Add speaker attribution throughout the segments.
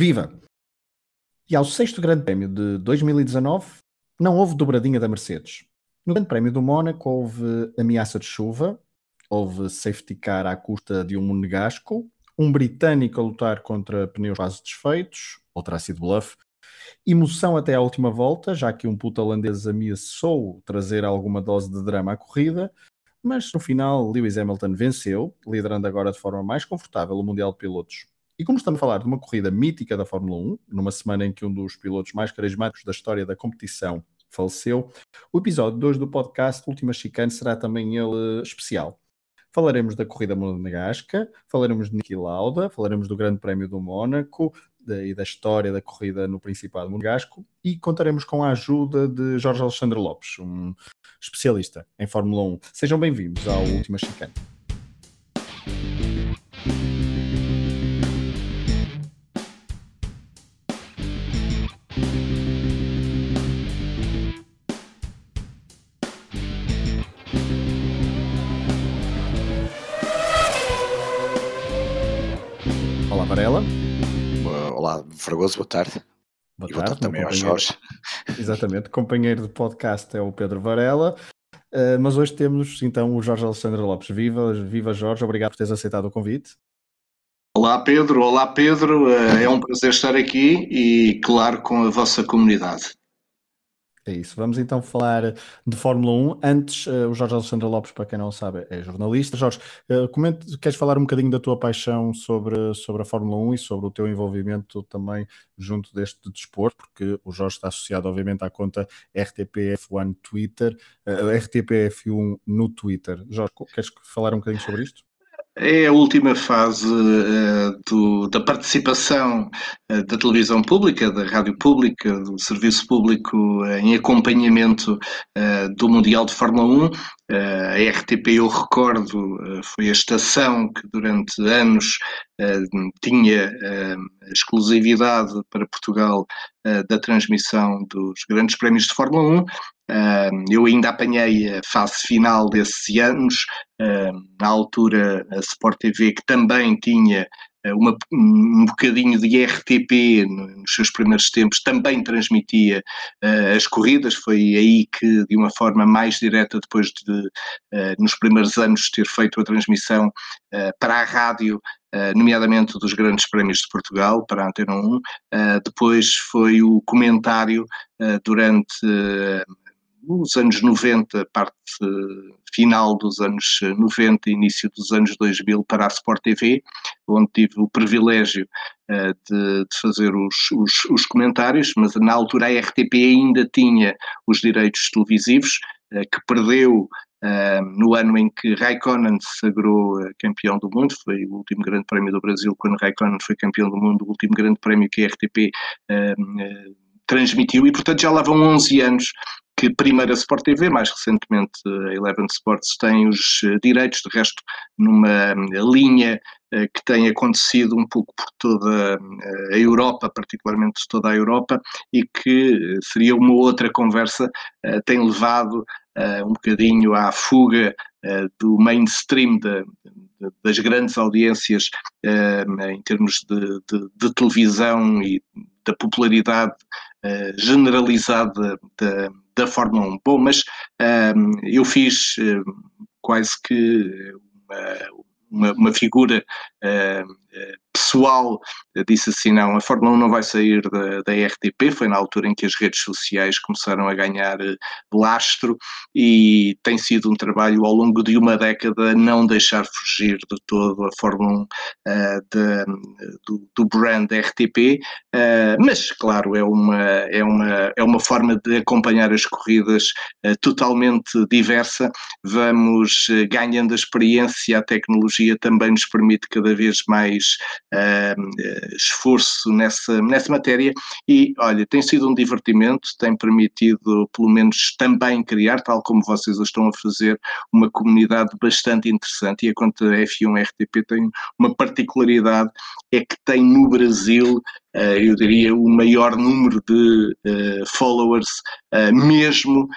Speaker 1: Viva! E ao sexto Grande Prémio de 2019, não houve dobradinha da Mercedes. No Grande Prémio do Mónaco houve ameaça de chuva, houve safety car à custa de um monegasco, um britânico a lutar contra pneus quase desfeitos, outra sido bluff, emoção até à última volta, já que um puto holandês ameaçou trazer alguma dose de drama à corrida, mas no final Lewis Hamilton venceu, liderando agora de forma mais confortável o Mundial de Pilotos. E como estamos a falar de uma corrida mítica da Fórmula 1, numa semana em que um dos pilotos mais carismáticos da história da competição faleceu, o episódio 2 do podcast Última Chicane será também ele especial. Falaremos da corrida monegasca, falaremos de Niki Lauda, falaremos do Grande Prémio do Mónaco e da história da corrida no Principado Monegasco e contaremos com a ajuda de Jorge Alexandre Lopes, um especialista em Fórmula 1. Sejam bem-vindos ao Última Chicane.
Speaker 2: Fragoso, boa tarde.
Speaker 1: Boa tarde, boa tarde também ao Jorge. Exatamente, companheiro de podcast é o Pedro Varela. Uh, mas hoje temos então o Jorge Alexandre Lopes. Viva, viva Jorge, obrigado por teres aceitado o convite.
Speaker 3: Olá Pedro, olá Pedro, eh, é um prazer estar aqui e claro com a vossa comunidade.
Speaker 1: É isso. Vamos então falar de Fórmula 1. Antes, uh, o Jorge Alexandre Lopes, para quem não sabe, é jornalista. Jorge, uh, comente, queres falar um bocadinho da tua paixão sobre, sobre a Fórmula 1 e sobre o teu envolvimento também junto deste desporto, porque o Jorge está associado, obviamente, à conta RTPF1 Twitter, uh, eh, RTPF1 no Twitter. Jorge, queres falar um bocadinho sobre isto?
Speaker 3: É a última fase uh, do, da participação uh, da televisão pública, da rádio pública, do serviço público uh, em acompanhamento do Mundial de Fórmula 1. a RTP, eu recordo, foi a estação que durante anos tinha exclusividade para Portugal da transmissão dos grandes prémios de Fórmula 1 eu ainda apanhei a fase final desses anos, na altura a Sport TV, que também tinha eh, uma, um bocadinho de RTP nos seus primeiros tempos, também transmitia uh, as corridas, foi aí que, de uma forma mais direta, depois de, uh, nos primeiros anos, ter feito a transmissão para a rádio, nomeadamente dos grandes prémios de Portugal, para a Antena 1, depois foi o comentário durante nos anos 90, parte final dos anos 90, início dos anos 2000 para a Sport TV, onde tive o privilégio uh, de, de, fazer os, os, os, comentários, mas na altura a RTP ainda tinha os direitos televisivos, uh, que perdeu Uh, no ano em que Raikkonen se sagrou campeão do mundo, foi o último grande prémio do Brasil, quando Raikkonen foi campeão do mundo, o último grande prémio que a RTP uh, uh, transmitiu, e portanto já lá vão 11 anos que primeiro a Sport TV, mais recentemente a Eleven Sports, tem os eh, direitos, de resto, numa eh, linha eh, que tem acontecido um pouco por toda a Europa, particularmente toda a Europa, e que seria uma outra conversa, tem levado um bocadinho à fuga do mainstream de, das grandes audiências em termos de, de, de televisão e da popularidade generalizada da, da Fórmula 1. Bom, mas um, eu fiz um, quase que uma, uma, uma figura uh, pessoal disse assim: não, a Fórmula 1 não vai sair da, da RTP. Foi na altura em que as redes sociais começaram a ganhar eh, lastro e tem sido um trabalho ao longo de uma década não deixar fugir de todo a Fórmula 1 uh, de, do, do, brand RTP. Uh, mas, claro, é uma, é, uma, é uma forma de acompanhar as corridas uh, totalmente diversa. Vamos ganhando a experiência, a tecnologia também nos permite cada vez mais uh, esforço nessa, nessa matéria. E, olha, tem sido um divertimento, tem permitido, pelo menos, também criar, tal como vocês estão a fazer, uma comunidade bastante interessante. E a conta F1 RTP tem uma particularidade, é que tem no Brasil eu diria, o maior número de followers, mesmo,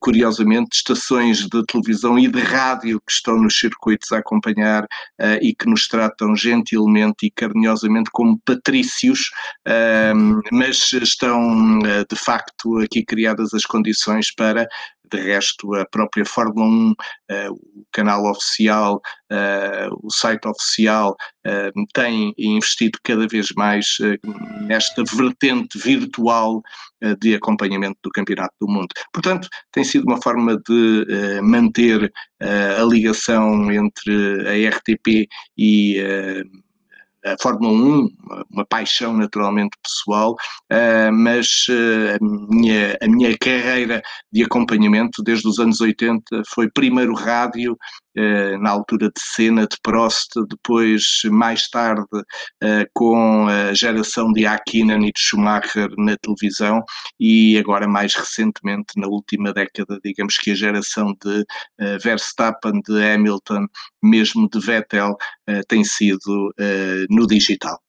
Speaker 3: curiosamente, estações de televisão e de rádio que estão nos circuitos a acompanhar e que nos tratam gentilmente e carinhosamente como patrícios, mas estão de facto aqui criadas as condições para de resto, a própria Fórmula 1, uh, eh, o canal oficial, uh, o site oficial, uh, tem investido cada vez mais nesta vertente virtual de acompanhamento do Campeonato do Mundo. Portanto, tem sido uma forma de manter a ligação entre a RTP e a Fórmula 1, uma, paixão naturalmente pessoal, uh, mas uh, a, minha, a minha carreira de acompanhamento desde os anos 80 foi primeiro rádio, na altura de Senna, de Prost, depois mais tarde com a geração de Hakkinen e de Schumacher na televisão e agora mais recentemente, na última década, digamos que a geração de Verstappen, de Hamilton, mesmo de Vettel, tem sido no digital.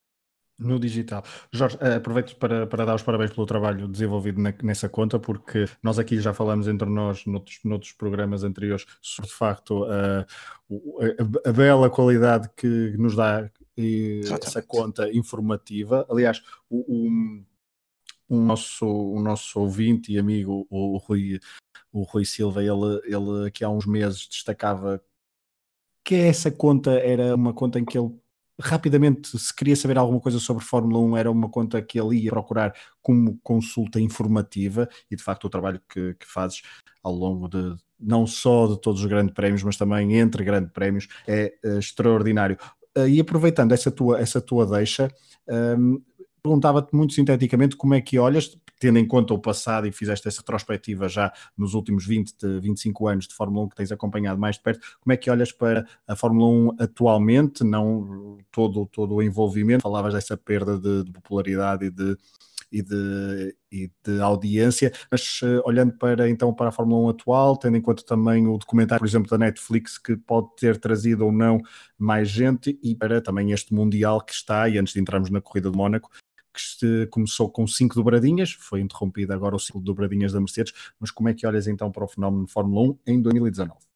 Speaker 1: No digital. Jorge, eh, aproveito para, para dar os parabéns pelo trabalho desenvolvido na, nessa conta, porque nós aqui já falamos entre nós, noutros, noutros programas anteriores, sobre de facto a, a, a bela qualidade que nos dá essa conta informativa. Aliás, o, o, o, nosso, o nosso ouvinte e amigo, o, o, Rui, o Rui Silva, ele, ele aqui há uns meses destacava que essa conta era uma conta em que ele rapidamente, se queria saber alguma coisa sobre Fórmula 1, era uma conta que ele ia procurar como consulta informativa e de facto o trabalho que, que fazes ao longo de não só de todos os grandes prémios, mas também entre grandes prémios é uh, extraordinário. Uh, e aproveitando essa tua, essa tua deixa, um, ehm, perguntava-te muito sinteticamente como é que olhas, tendo em conta o passado e fizeste essa retrospectiva já nos últimos 20, 25 anos de Fórmula 1 que tens acompanhado mais de perto, como é que olhas para a Fórmula 1 atualmente, não todo, todo o envolvimento, falavas dessa perda de, de popularidade e de, e de, e de audiência, mas uh, olhando para então para a Fórmula 1 atual, tendo em conta também o documentário, por exemplo, da Netflix, que pode ter trazido ou não mais gente, e para também este Mundial que está, e antes de entrarmos na corrida de Mónaco, que começou com cinco dobradinhas, foi interrompido agora o ciclo de dobradinhas da Mercedes, mas como é que olhas então para o fenómeno Fórmula 1 em 2019?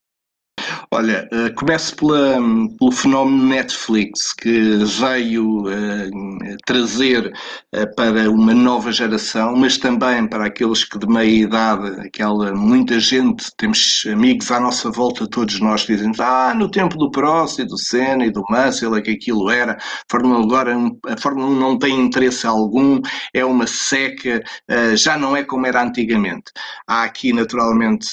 Speaker 3: Olha, uh, começo pela, pelo fenómeno Netflix, que veio uh, trazer uh, para uma nova geração, mas também para aqueles que de meia idade, aquela muita gente, temos amigos à nossa volta, todos nós dizemos, ah, no tempo do Prost e do Senna e do Mansell é que aquilo era, a Fórmula, agora, a Fórmula 1 não tem interesse algum, é uma seca, já não é como era antigamente. Há aqui, naturalmente,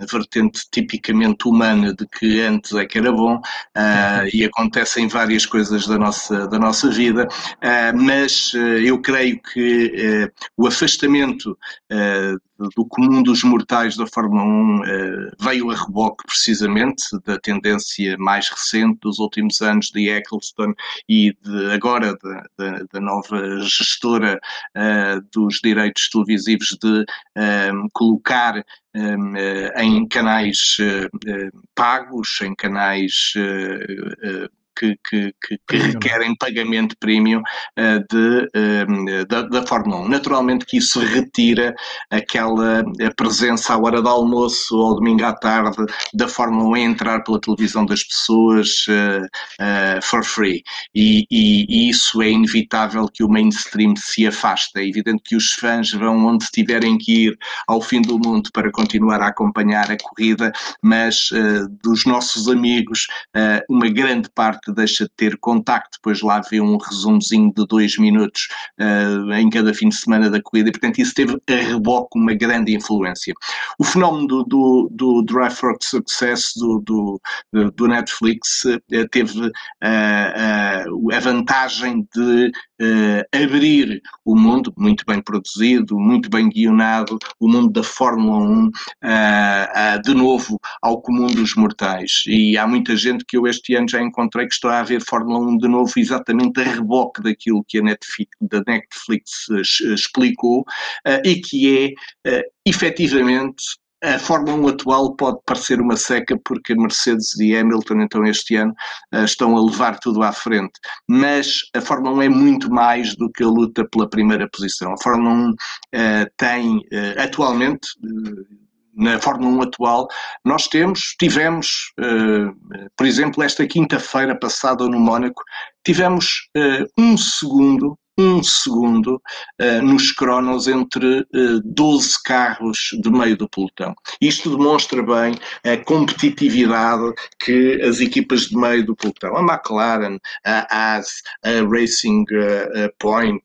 Speaker 3: a vertente tipicamente humana de que antes é que era bom uh, e acontecem várias coisas da nossa, da nossa vida, uh, mas uh, eu creio que o afastamento do comum dos mortais da Fórmula 1 veio a reboque precisamente da tendência mais recente dos últimos anos de Eccleston e de, agora da, nova gestora dos direitos televisivos de colocar eh, em canais pagos, em canais que, que, que, que requerem pagamento premium uh, de, uh, da, da, Fórmula 1. Naturalmente que isso retira aquela presença à hora do almoço ou domingo à tarde da Fórmula 1 a entrar pela televisão das pessoas uh, for free. E, e, e, isso é inevitável que o mainstream se afaste. É evidente que os fãs vão onde tiverem que ir ao fim do mundo para continuar a acompanhar a corrida, mas dos nossos amigos, uma grande parte deixa de ter contacto, depois lá vê um resumozinho de dois minutos uh, em cada fim de semana da corrida, e portanto isso teve a reboque uma grande influência. O fenómeno do, do, do Drive for Success do, do, do Netflix uh, teve uh, a vantagem de abrir o mundo, muito bem produzido, muito bem guionado, o mundo da Fórmula 1, de novo ao comum dos mortais. E há muita gente que eu este ano já encontrei que está a ver Fórmula 1 de novo exatamente a reboque daquilo que a Netflix, da Netflix uh, explicou uh, e que é uh, efetivamente a Fórmula 1 atual pode parecer uma seca porque Mercedes e Hamilton, então, este ano, uh, estão a levar tudo à frente. Mas a Fórmula 1 é muito mais do que a luta pela primeira posição. A Fórmula 1 uh, tem, atualmente, na Fórmula 1 atual, nós temos, tivemos, uh, por exemplo, esta quinta-feira passada no Mónaco, tivemos uh, um segundo, um segundo uh, nos cronos entre uh, 12 carros de meio do pelotão. Isto demonstra bem a competitividade que as equipas de meio do pelotão, a McLaren, a Haas, a Racing Point,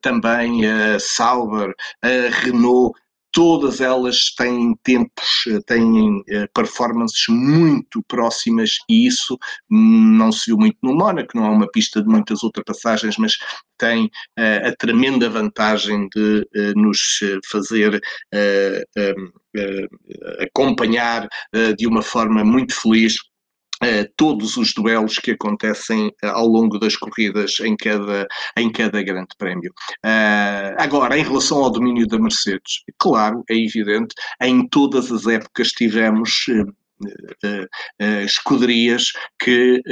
Speaker 3: também a Sauber, a Renault, todas elas têm tempos, eh, têm eh, performances muito próximas e isso não se viu muito no Mónaco, não é uma pista de muitas ultrapassagens, mas tem uh, a tremenda vantagem de uh, nos fazer uh, acompanhar de uma forma muito feliz todos os duelos que acontecem uh, ao longo das corridas em cada, em cada grande prémio. Uh, agora, em relação ao domínio da Mercedes, claro, é evidente, em todas as épocas tivemos escuderias que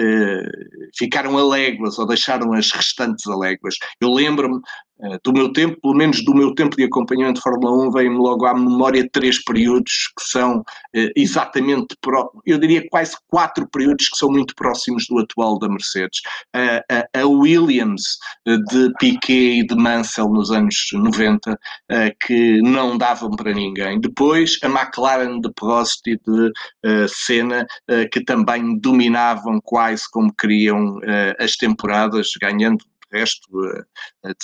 Speaker 3: ficaram aléguas ou deixaram as restantes aléguas. Eu lembro-me eh, do meu tempo, pelo menos do meu tempo de acompanhamento de Fórmula 1, vem-me logo à memória três períodos que são eh, exatamente, pro, eu diria quase quatro períodos que são muito próximos do atual da Mercedes. a, a Williams eh, de Piquet e de Mansell nos anos 90, que não davam para ninguém. Depois a McLaren de Prost e de Senna, que também dominavam quase como queriam as temporadas, ganhando resto,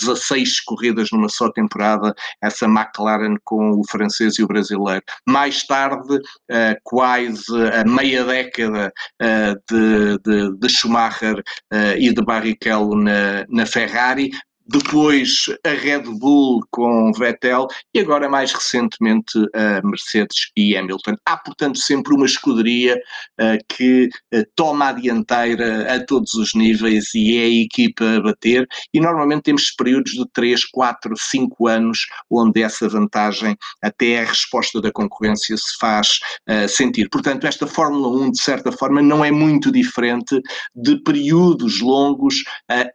Speaker 3: 16 corridas numa só temporada, essa McLaren com o francês e o brasileiro. Mais tarde, eh, quase a meia década eh, de, de, de Schumacher eh, e de Barrichello na, na Ferrari, depois a Red Bull com Vettel e agora mais recentemente a Mercedes e Hamilton. Há, portanto, sempre uma escuderia uh, que uh, toma a dianteira a todos os níveis e é a equipa a bater e normalmente temos períodos de 3, 4, 5 anos onde essa vantagem até a resposta da concorrência se faz uh, sentir. Portanto, esta Fórmula 1, de certa forma, não é muito diferente de períodos longos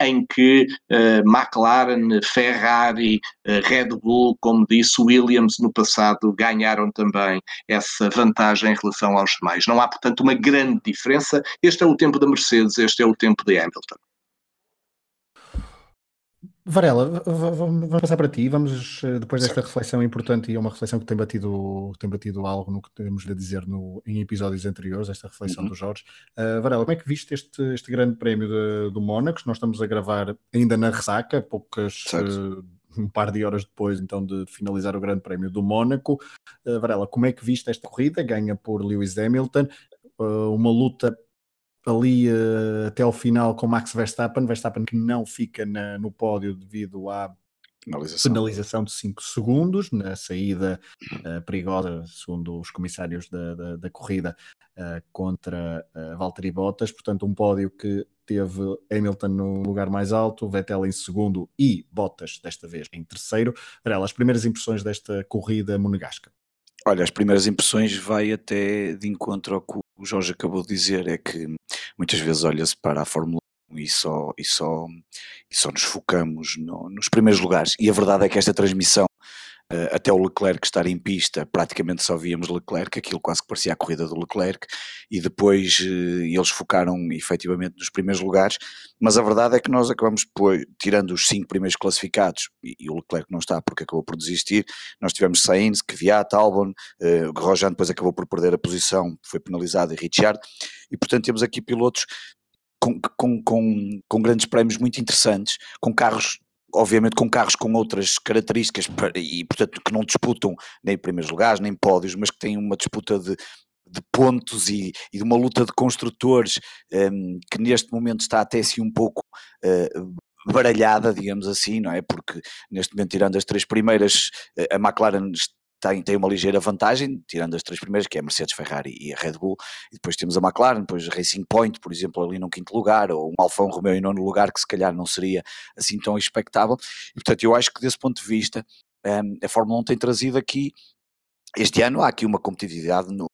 Speaker 3: em que McLaren McLaren, Ferrari, eh, Red Bull, como disse, Williams no passado ganharam também essa vantagem em relação aos demais. Não há, portanto, uma grande diferença. Este é o tempo da Mercedes, este é o tempo de Hamilton.
Speaker 1: Varela, vamos passar para ti. Vamos, eh, depois desta certo. reflexão importante, e é uma reflexão que tem batido, tem batido algo no que temos a dizer no, em episódios anteriores, esta reflexão uhum. do Jorge. Uh, Varela, como é que viste este, este grande prémio de, do Mónaco? Nós estamos a gravar ainda na ressaca, poucas. Uh, um par de horas depois, então, de finalizar o Grande Prémio do Mónaco. Uh, Varela, como é que viste esta corrida? Ganha por Lewis Hamilton, uma luta ali uh, até ao final com Max Verstappen, Verstappen que não fica na, no pódio devido à penalização. penalização de 5 segundos na saída uh, perigosa, segundo os comissários da, da, da corrida, uh, contra uh, Valtteri Bottas, portanto um pódio que teve Hamilton no lugar mais alto, Vettel em segundo e Bottas desta vez em terceiro. Varela, as primeiras impressões desta corrida monegasca?
Speaker 2: Olha, as primeiras impressões vai até de encontro ao que o Jorge acabou de dizer, é que muitas vezes olha-se para a Fórmula 1 e só, e só, e só nos focamos no, nos primeiros lugares. E a verdade é que esta transmissão até o Leclerc estar em pista, praticamente só víamos Leclerc, aquilo quase que parecia a corrida do Leclerc, e depois uh, eles focaram efetivamente nos primeiros lugares, mas a verdade é que nós acabamos, por, tirando os cinco primeiros classificados, e, e, o Leclerc não está porque acabou por desistir, nós tivemos Sainz, Kvyat, Albon, uh, Grosjean depois acabou por perder a posição, foi penalizado, e Richard, e portanto temos aqui pilotos com, com, com grandes prémios muito interessantes, com carros obviamente com carros com outras características e portanto que não disputam nem primeiros lugares nem pódios, mas que têm uma disputa de, de pontos e, e, de uma luta de construtores um, que neste momento está até assim um pouco uh, baralhada, digamos assim, não é? Porque neste momento, tirando as três primeiras, eh, a McLaren tem, tem uma ligeira vantagem, tirando as três primeiras, que é a Mercedes, Ferrari e a Red Bull, e depois temos a McLaren, depois a Racing Point, por exemplo, ali no quinto lugar, ou um Alfa Romeo em nono lugar, que se calhar não seria assim tão expectável, e portanto eu acho que desse ponto de vista um, a Fórmula 1 tem trazido aqui este ano há aqui uma competitividade no,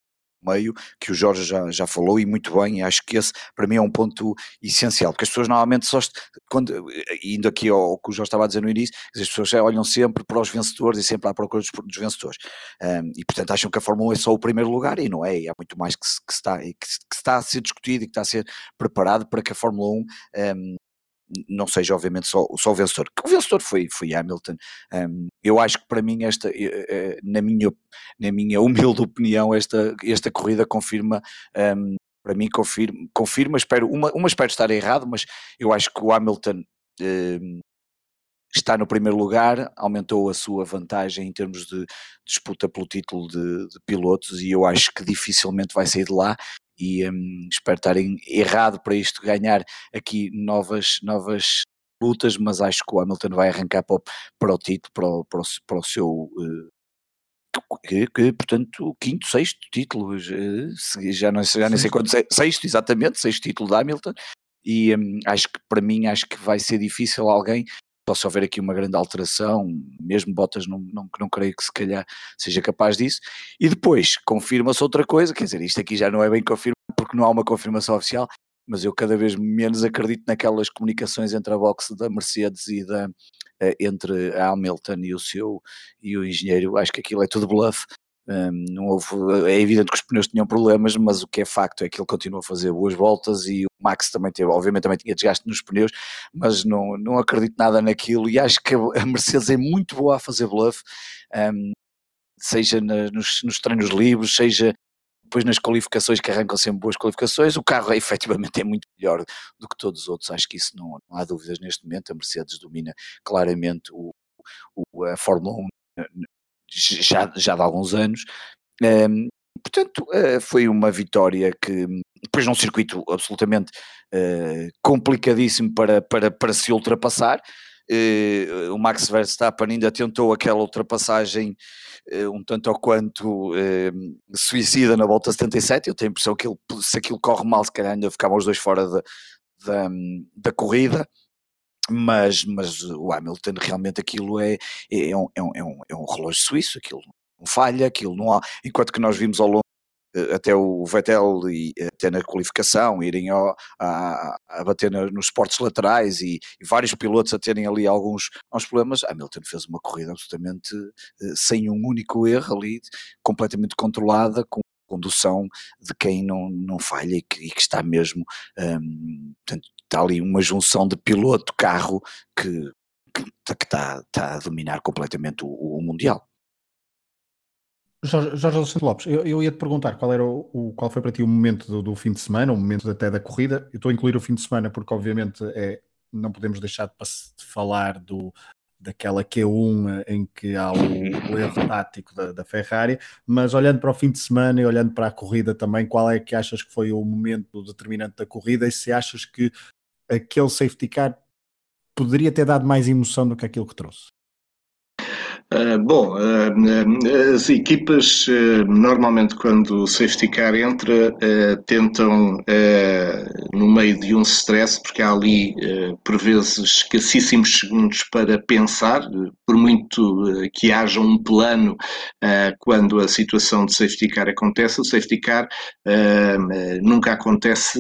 Speaker 2: meio, que o Jorge já, já falou e muito bem, acho que esse para mim é um ponto essencial, porque as pessoas normalmente só, quando, indo aqui ao, que o Jorge estava a dizer no início, as pessoas olham sempre para os vencedores e sempre à procura dos, dos vencedores, um, e portanto acham que a Fórmula 1 é só o primeiro lugar, e não é, e há muito mais que, se, que, está, que, que está a ser discutido e que está a ser preparado para que a Fórmula 1 um, não seja obviamente só, só o vencedor, que o vencedor foi, foi Hamilton. Um, eu acho que para mim esta, eh, eh, na minha, na minha humilde opinião, esta, esta corrida confirma um, para mim confirma, confirma espero, uma, uma espero estar errado, mas eu acho que o Hamilton está no primeiro lugar, aumentou a sua vantagem em termos de disputa pelo título de, de pilotos e eu acho que dificilmente vai sair de lá e um, espero estar errado para isto ganhar aqui novas, novas lutas, mas acho que o Hamilton vai arrancar para o, para o título, para o, para o, para o seu uh, que, que, portanto, o quinto, sexto título, já não, já nem sei quanto, sexto, exatamente, sexto título da Hamilton, e um, acho que para mim, acho que vai ser difícil alguém se houver aqui uma grande alteração, mesmo Bottas não, não, não creio que se calhar seja capaz disso, e depois confirma-se outra coisa, quer dizer, isto aqui já não é bem confirmado porque não há uma confirmação oficial, mas eu cada vez menos acredito naquelas comunicações entre a boxe da Mercedes e da eh, entre a Hamilton e o seu e o engenheiro, acho que aquilo é tudo bluff, um, não houve, é evidente que os pneus tinham problemas, mas o que é facto é que ele continuou a fazer boas voltas e o Max também teve, obviamente também tinha desgaste nos pneus, mas não, não acredito nada naquilo e acho que a Mercedes é muito boa a fazer bluff, um, seja na, nos, nos treinos livres, seja depois nas qualificações que arrancam sempre boas qualificações, o carro é, efetivamente é muito melhor do que todos os outros, acho que isso não, não há dúvidas neste momento, a Mercedes domina claramente o, o a Fórmula 1 já, já de alguns anos. Um, portanto, uh, foi uma vitória que, depois num circuito absolutamente uh, complicadíssimo para, para, para se ultrapassar, Uh, o Max Verstappen ainda tentou aquela ultrapassagem um tanto ou quanto suicida na volta 77. Eu tenho a impressão que ele, se aquilo corre mal, se calhar ainda ficavam os dois fora da, da corrida mas, mas o Hamilton realmente aquilo é, é, é, um, é, um, é um é relógio suíço, aquilo não falha, aquilo não há, enquanto que nós vimos ao longo eh, até o Vettel e até na qualificação irem ao, a, a bater nos portos laterais e, e, vários pilotos a terem ali alguns, alguns problemas, Hamilton fez uma corrida absolutamente uh, sem um único erro ali, completamente controlada, com condução de quem não, não falha e que, e que está mesmo, um, portanto, está ali uma junção de piloto-carro que, que, que está, está, a dominar completamente o, o Mundial.
Speaker 1: Jorge, Jorge Alexandre Lopes, eu, eu ia te perguntar qual, era o, qual foi para ti o momento do, do, fim de semana, o momento até da corrida. Eu estou a incluir o fim de semana porque, obviamente, é, não podemos deixar de, de falar do, daquela Q1 em que há o, o erro tático da, da, Ferrari, mas olhando para o fim de semana e olhando para a corrida também, qual é que achas que foi o momento determinante da corrida e se achas que aquele safety car poderia ter dado mais emoção do que aquilo que trouxe?
Speaker 3: Uh, bom, uh, as equipas uh, normalmente quando o safety car entra tentam no meio de um stress, porque há ali por vezes escassíssimos segundos para pensar, por muito que haja um plano quando a situação de safety car acontece, o safety car nunca acontece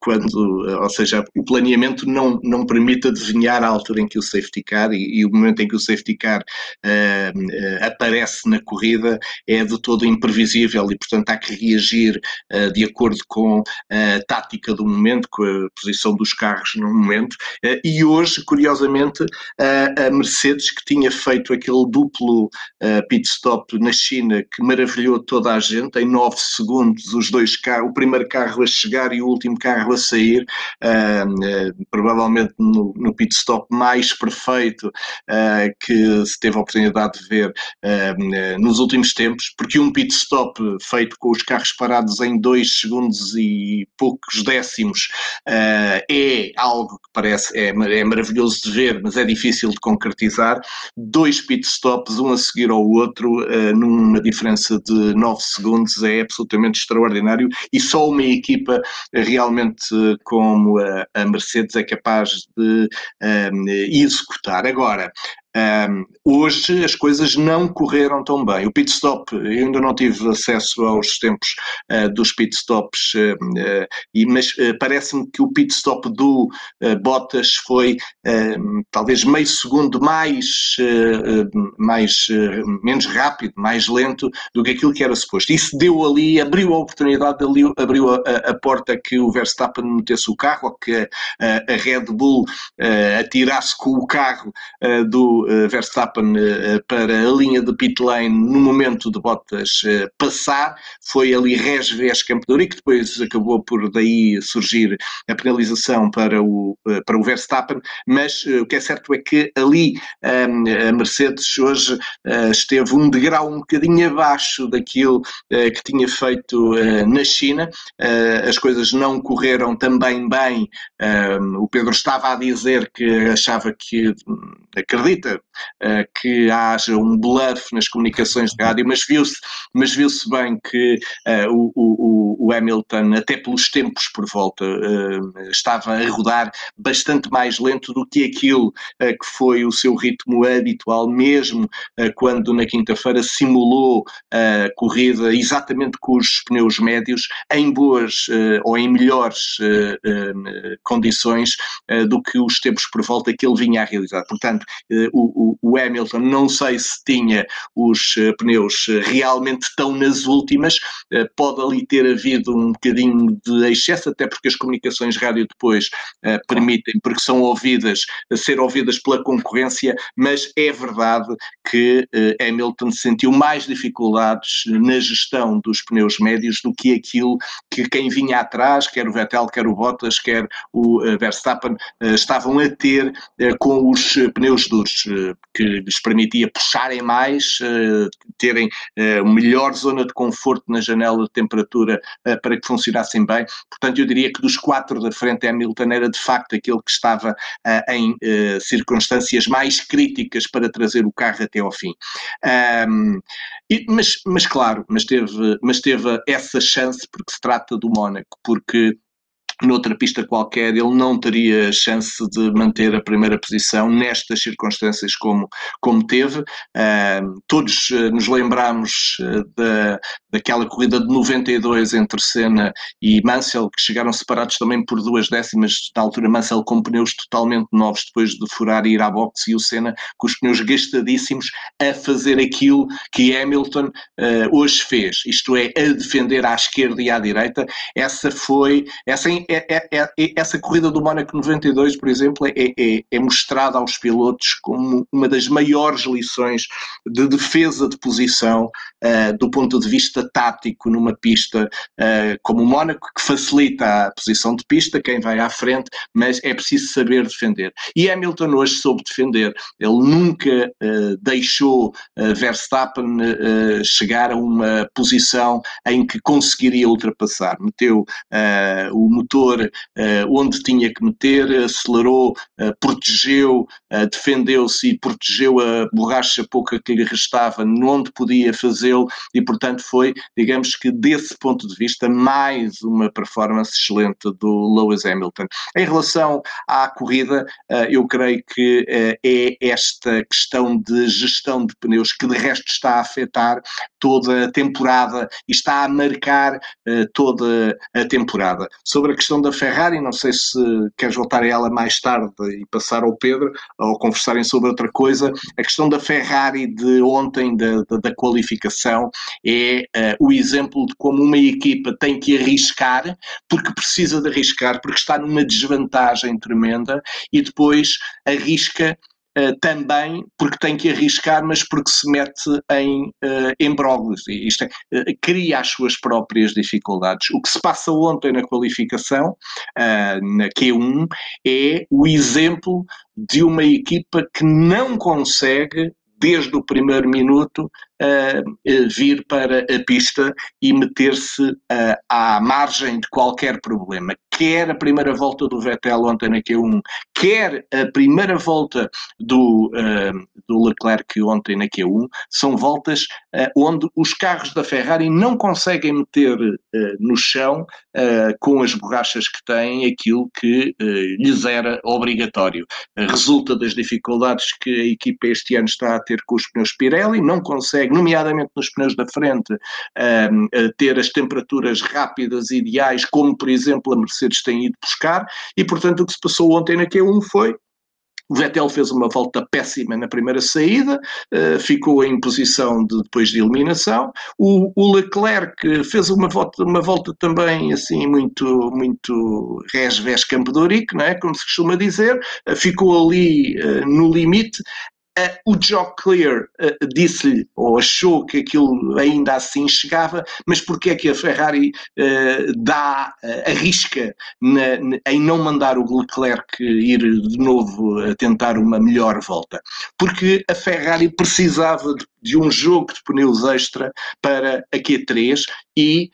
Speaker 3: quando, ou seja, o planeamento não, não permite adivinhar a altura em que o safety car e, e o momento em que o safety car aparece na corrida é de todo imprevisível e, portanto, há que reagir uh, de acordo com a tática do momento, com a posição dos carros no momento. e hoje, curiosamente, a Mercedes, que tinha feito aquele duplo pit stop na China que maravilhou toda a gente, em 9 segundos, os dois carros, o primeiro carro a chegar e o último carro a sair, provavelmente no, no pit stop mais perfeito que se teve a oportunidade de ver uh, nos últimos tempos, porque um pit stop feito com os carros parados em dois segundos e poucos décimos uh, é algo que parece é, é, maravilhoso de ver, mas é difícil de concretizar. Dois pit stops, um a seguir ao outro, uh, numa diferença de 9 segundos, é absolutamente extraordinário e só uma equipa realmente como a, a Mercedes é capaz de executar. Agora, Um, hoje as coisas não correram tão bem. O pit stop, eu ainda não tive acesso aos tempos uh, dos pit stops, uh, e, mas parece-me que o pit stop do Bottas foi talvez meio segundo mais, mais menos rápido, mais lento do que aquilo que era suposto. Isso deu ali, abriu a oportunidade, ali, abriu a, a, porta que o Verstappen metesse o carro, ou que a, a Red Bull atirasse com o carro do Verstappen para a linha de pit lane no momento de Bottas passar, foi ali res ves campeador e que depois acabou por daí surgir a penalização para o, para o Verstappen, mas o que é certo é que ali a Mercedes hoje esteve um degrau um bocadinho abaixo daquilo que tinha feito na China, as coisas não correram também bem, o Pedro estava a dizer que achava que acredita uh, que haja um bluff nas comunicações de rádio, mas viu-se mas viu bem que uh, o, o, o, Hamilton, até pelos tempos por volta, uh, estava a rodar bastante mais lento do que aquilo que foi o seu ritmo habitual, mesmo quando na quinta-feira simulou a corrida exatamente com os pneus médios em boas ou em melhores condições do que os tempos por volta que ele vinha a realizar. Portanto, o, o, Hamilton não sei se tinha os eh, pneus eh, realmente tão nas últimas, eh, pode ali ter havido um bocadinho de excesso, até porque as comunicações rádio depois permitem, porque são ouvidas, ser ouvidas pela concorrência, mas é verdade que Hamilton sentiu mais dificuldades na gestão dos pneus médios do que aquilo que quem vinha atrás, quer o Vettel, quer o Bottas, quer o Verstappen, estavam a ter com os pneus duros, eh, que lhes permitia puxarem mais, eh, terem eh, melhor zona de conforto na janela de temperatura para que funcionassem bem. Portanto, eu diria que dos quatro da frente, Hamilton era de facto aquele que estava em circunstâncias mais críticas para trazer o carro até ao fim. mas, mas claro, mas teve, mas teve essa chance porque se trata do Mónaco, porque noutra pista qualquer, ele não teria chance de manter a primeira posição nestas circunstâncias como, como teve. Uh, todos uh, nos lembramos uh, da, daquela corrida de 92 entre Senna e Mansell, que chegaram separados também por duas décimas, na altura Mansell com pneus totalmente novos depois de furar e ir à boxe, e o Senna com os pneus gastadíssimos a fazer aquilo que Hamilton hoje fez, isto é, a defender à esquerda e à direita. Essa foi, essa é, é, é, é, essa corrida do Mónaco 92, por exemplo, é, é, mostrada aos pilotos como uma das maiores lições de defesa de posição uh, do ponto de vista tático numa pista uh, como o Mónaco, que facilita a posição de pista, quem vai à frente, mas é preciso saber defender. E Hamilton hoje soube defender. Ele nunca uh, deixou Verstappen chegar a uma posição em que conseguiria ultrapassar. Meteu o motor uh, onde tinha que meter, acelerou, uh, protegeu, uh, defendeu-se e protegeu a borracha pouca que lhe restava onde podia fazê-lo e, portanto, foi, digamos que desse ponto de vista, mais uma performance excelente do Lewis Hamilton. Em relação à corrida, eu creio que é esta questão de gestão de pneus que de resto está a afetar toda a temporada e está a marcar toda a temporada. Sobre a questão da Ferrari, não sei se queres voltar a ela mais tarde e passar ao Pedro, ou conversarem sobre outra coisa. A questão da Ferrari de ontem, da, da, da qualificação, é uh, o exemplo de como uma equipa tem que arriscar, porque precisa de arriscar, porque está numa desvantagem tremenda, e depois arrisca Uh, também porque tem que arriscar, mas porque se mete em uh, embróglios. E isto é, uh, cria as suas próprias dificuldades. O que se passa ontem na qualificação, uh, na Q1, é o exemplo de uma equipa que não consegue desde o primeiro minuto, uh, vir para a pista e meter-se uh, à margem de qualquer problema. Quer a primeira volta do Vettel ontem na Q1, quer a primeira volta do, uh, do Leclerc ontem na Q1 são voltas uh, onde os carros da Ferrari não conseguem meter no chão, com as borrachas que têm, aquilo que lhes era obrigatório. resulta das dificuldades que a equipa este ano está a ter com os pneus Pirelli, não consegue, nomeadamente nos pneus da frente, ter as temperaturas rápidas ideais, como por exemplo a Mercedes tem ido buscar, e portanto o que se passou ontem na Q1 foi o Vettel fez uma volta péssima na primeira saída, uh, ficou em posição de, depois de eliminação. O, o, Leclerc fez uma volta, uma volta também assim muito, muito res campo de não é? como se costuma dizer, uh, ficou ali no limite, o Joe Clear uh, disse-lhe, ou achou que aquilo ainda assim chegava, mas porquê é que a Ferrari uh, dá, arrisca na, em não mandar o Leclerc ir de novo a tentar uma melhor volta? Porque a Ferrari precisava de, de um jogo de pneus extra para a Q3 e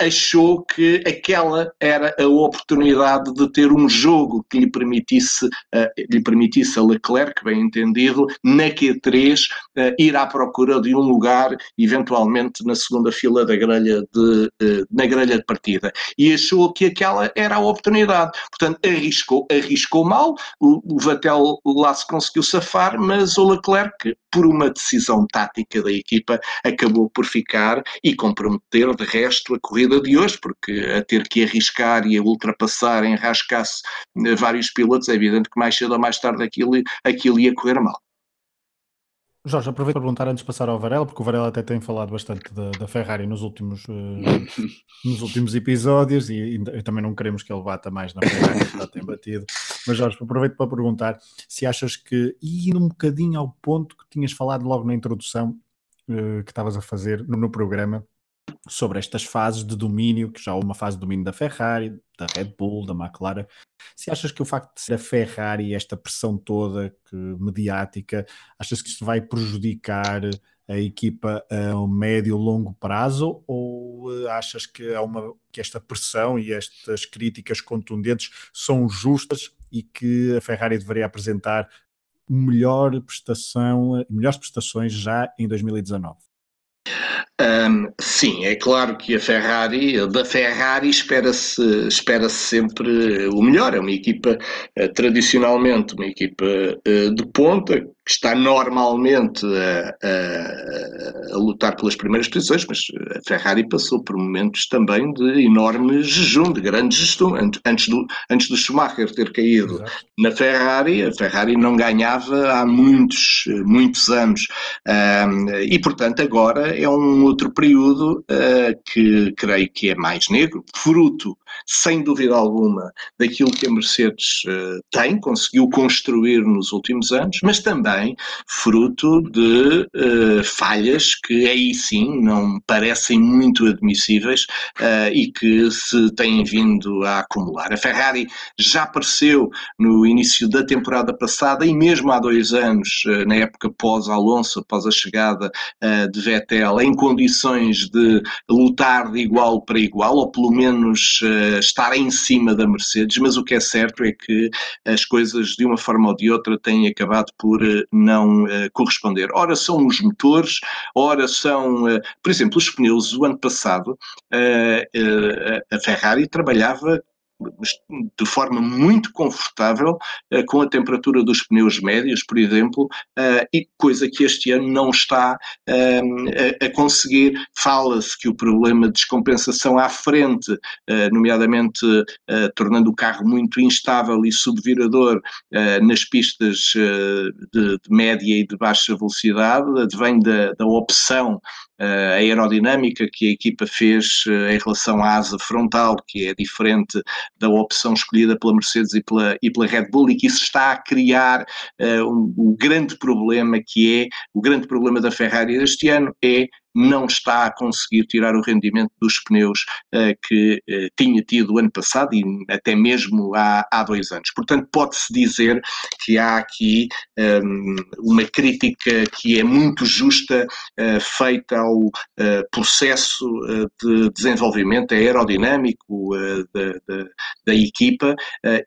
Speaker 3: achou que aquela era a oportunidade de ter um jogo que lhe permitisse, uh, lhe permitisse a Leclerc, bem entendido, na Q3, uh, eh, ir à procura de um lugar, eventualmente na segunda fila da grelha de, na grelha de partida. E achou que aquela era a oportunidade. Portanto, arriscou, arriscou mal, o, o Vettel lá se conseguiu safar, mas o Leclerc, por uma decisão tática da equipa, acabou por ficar e comprometer, de resto, resto a corrida de hoje, porque a ter que arriscar e a ultrapassar, enrascar-se eh, vários pilotos, é evidente que mais cedo ou mais tarde aquilo, aquilo ia correr mal.
Speaker 1: Jorge, aproveito para perguntar antes de passar ao Varela, porque o Varela até tem falado bastante da, da Ferrari nos últimos, uh, nos últimos episódios e, e, também não queremos que ele bata mais na Ferrari, que já tem batido. Mas Jorge, aproveito para perguntar se achas que, e indo um bocadinho ao ponto que tinhas falado logo na introdução uh, que estavas a fazer no, no programa, sobre estas fases de domínio, que já há uma fase de domínio da Ferrari, da Red Bull, da McLaren. Se achas que o facto de ser a Ferrari, esta pressão toda que, mediática, achas que isto vai prejudicar a equipa a um médio longo prazo ou eh, achas que, há uma, que esta pressão e estas críticas contundentes são justas e que a Ferrari deveria apresentar melhor prestação, melhores prestações já em 2019?
Speaker 3: Um, sim, é claro que a Ferrari, da Ferrari espera-se espera -se sempre o melhor. É uma equipa uh, tradicionalmente uma equipa uh, de ponta que está normalmente a, a, a, lutar pelas primeiras posições, mas a Ferrari passou por momentos também de enorme jejum, de grande gestão. Antes do, antes do Schumacher ter caído Exato. na Ferrari, a Ferrari não ganhava há muitos, muitos anos. E, portanto, agora é um outro período uh, que creio que é mais negro, fruto, sem dúvida alguma, daquilo que a Mercedes uh, tem, conseguiu construir nos últimos anos, mas também fruto de uh, falhas que aí sim não parecem muito admissíveis uh, e que se têm vindo a acumular. A Ferrari já apareceu no início da temporada passada e mesmo há dois anos, uh, na época pós-Alonso, após a chegada de Vettel, em condições de lutar de igual para igual, ou pelo menos estar em cima da Mercedes, mas o que é certo é que as coisas de uma forma ou de outra têm acabado por não uh, corresponder. Ora são os motores, ora são, uh, por exemplo, os pneus. O ano passado uh, a Ferrari trabalhava de forma muito confortável uh, com a temperatura dos pneus médios, por exemplo, uh, e coisa que este ano não está uh, a, conseguir. Fala-se que o problema de descompensação à frente, nomeadamente tornando o carro muito instável e subvirador nas pistas de, média e de baixa velocidade, advém da, da opção a aerodinâmica que a equipa fez em relação à asa frontal, que é diferente da opção escolhida pela Mercedes e pela, e pela Red Bull e que isso está a criar uh, um, um grande problema que é, o grande problema da Ferrari este ano é não está a conseguir tirar o rendimento dos pneus uh, que uh, tinha tido ano passado e até mesmo há, há dois anos. Portanto, pode-se dizer que há aqui um, ehm, uma crítica que é muito justa uh, feita ao processo de desenvolvimento aerodinâmico da, da, equipa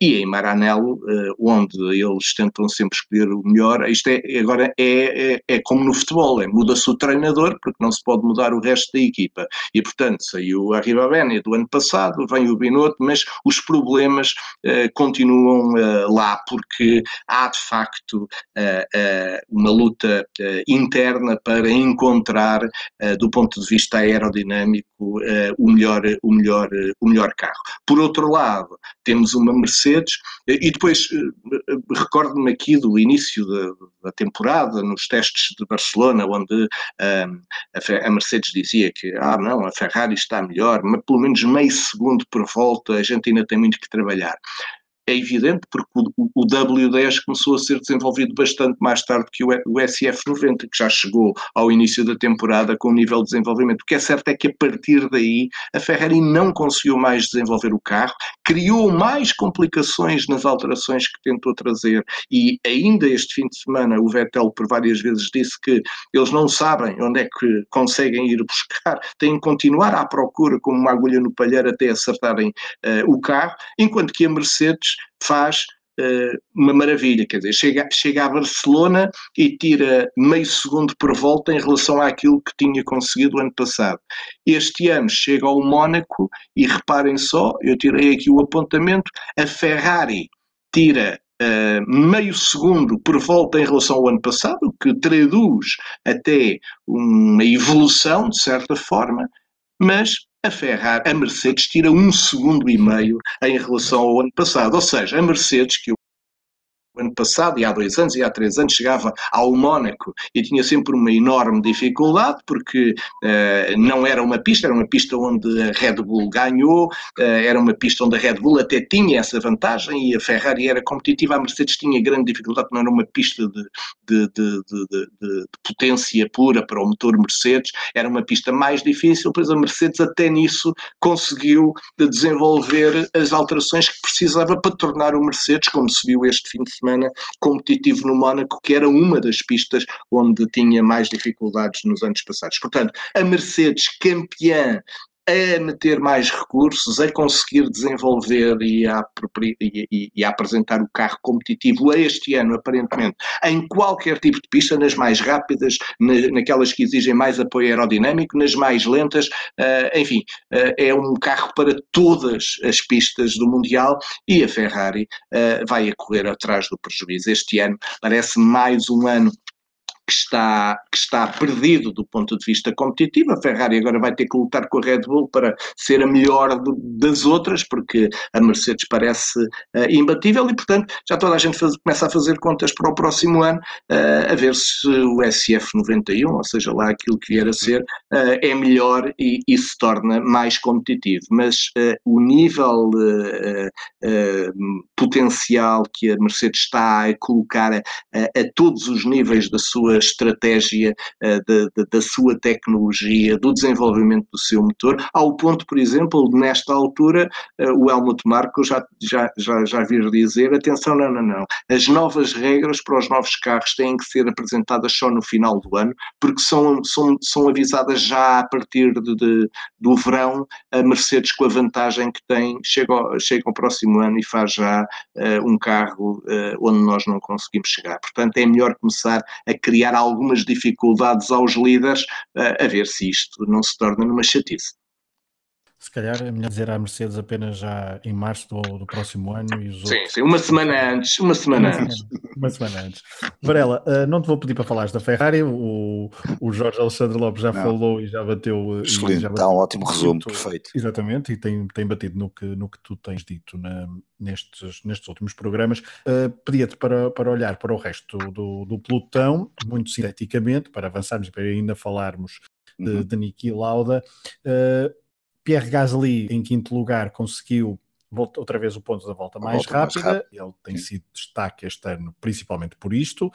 Speaker 3: e em Maranello, onde eles tentam sempre escolher o melhor. Isto é, agora é, é, é como no futebol, é muda-se o treinador, porque não se pode mudar o resto da equipa. E, portanto, saiu a Ribabénia do ano passado, vem o Binotto, mas os problemas uh, continuam uh, lá, porque há, de facto, uh, uma luta interna para encontrar, do ponto de vista aerodinâmico, o, melhor, o, melhor, o melhor carro. Por outro lado, temos uma Mercedes, e depois recordo-me aqui do início da, da, temporada, nos testes de Barcelona, onde a a Mercedes dizia que, ah, não, a Ferrari está melhor, mas pelo menos meio segundo por volta a gente ainda tem muito que trabalhar é evidente porque o, o, W10 começou a ser desenvolvido bastante mais tarde que o, o SF90, que já chegou ao início da temporada com um nível de desenvolvimento. O que é certo é que a partir daí a Ferrari não conseguiu mais desenvolver o carro, criou mais complicações nas alterações que tentou trazer e ainda este fim de semana o Vettel por várias vezes disse que eles não sabem onde é que conseguem ir buscar, têm que continuar à procura como uma agulha no palheiro até acertarem uh, o carro, enquanto que a Mercedes faz uh, uma maravilha, quer dizer, chega, chega a Barcelona e tira meio segundo por volta em relação àquilo que tinha conseguido ano passado. Este ano chega ao Mónaco e reparem só, eu tirei aqui o apontamento, a Ferrari tira Uh, meio segundo por volta em relação ao ano passado, o que traduz até uma evolução, de certa forma, mas a Ferrari, a Mercedes tira um segundo e meio em relação ao ano passado. Ou seja, a Mercedes, que ano passado, e há dois anos, e há três anos, chegava ao Mónaco e tinha sempre uma enorme dificuldade, porque uh, não era uma pista, era uma pista onde a Red Bull ganhou, uh, era uma pista onde a Red Bull até tinha essa vantagem e a Ferrari era competitiva, a Mercedes tinha grande dificuldade, não era uma pista de, de, de, de, potência pura para o motor Mercedes, era uma pista mais difícil, pois a Mercedes até nisso conseguiu desenvolver as alterações que precisava para tornar o Mercedes, como se viu este fim de semana, competitivo no Mónaco, que era uma das pistas onde tinha mais dificuldades nos anos passados. Portanto, a Mercedes campeã a meter mais recursos, a conseguir desenvolver e a, e, e a, apresentar o carro competitivo este ano, aparentemente, em qualquer tipo de pista, nas mais rápidas, na, naquelas que exigem mais apoio aerodinâmico, nas mais lentas, uh, enfim, uh, é um carro para todas as pistas do Mundial e a Ferrari uh, vai a correr atrás do prejuízo. Este ano parece mais um ano que está, que está perdido do ponto de vista competitivo. A Ferrari agora vai ter que lutar com a Red Bull para ser a melhor do, das outras, porque a Mercedes parece uh, imbatível e, portanto, já toda a gente faz, começa a fazer contas para o próximo ano, uh, a ver se o SF91, ou seja lá aquilo que vier a ser, uh, é melhor e, e, se torna mais competitivo. Mas o nível potencial que a Mercedes está a colocar a, a todos os níveis da sua sua estratégia, uh, de, da sua tecnologia, do desenvolvimento do seu motor, ao ponto, por exemplo, nesta altura, uh, o Helmut Marko já, já, já, já vir dizer, atenção, não, não, não, as novas regras para os novos carros têm que ser apresentadas só no final do ano, porque são, são, são avisadas já a partir de, de do verão, a Mercedes com a vantagem que tem, chega ao, chega ao próximo ano e faz já uh, um carro onde nós não conseguimos chegar. Portanto, é melhor começar a criar criar algumas dificuldades aos líderes, a ver se isto não se torna numa chatice.
Speaker 1: Se calhar é melhor dizer à Mercedes apenas já em março do, do próximo ano e os
Speaker 3: sim, outros... Sim, uma semana antes, uma semana uma antes.
Speaker 1: Semana, uma semana antes. Varela, uh, não te vou pedir para falar da Ferrari, o, o Jorge Alexandre Lopes já não. falou e já bateu...
Speaker 2: Excelente,
Speaker 1: já
Speaker 2: bateu, dá um ótimo resumo, perfeito.
Speaker 1: Exatamente, e tem, tem batido no que, no que tu tens dito na, nestes, nestes últimos programas. Uh, Pedia-te para, para olhar para o resto do, do pelotão, muito sinteticamente, para avançarmos e para ainda falarmos de, uhum. de Niki Lauda. Uh, Pierre Gasly, em quinto lugar, conseguiu outra vez o ponto da volta mais volta rápida. Mais Ele tem Sim. sido destaque este ano, principalmente por isto.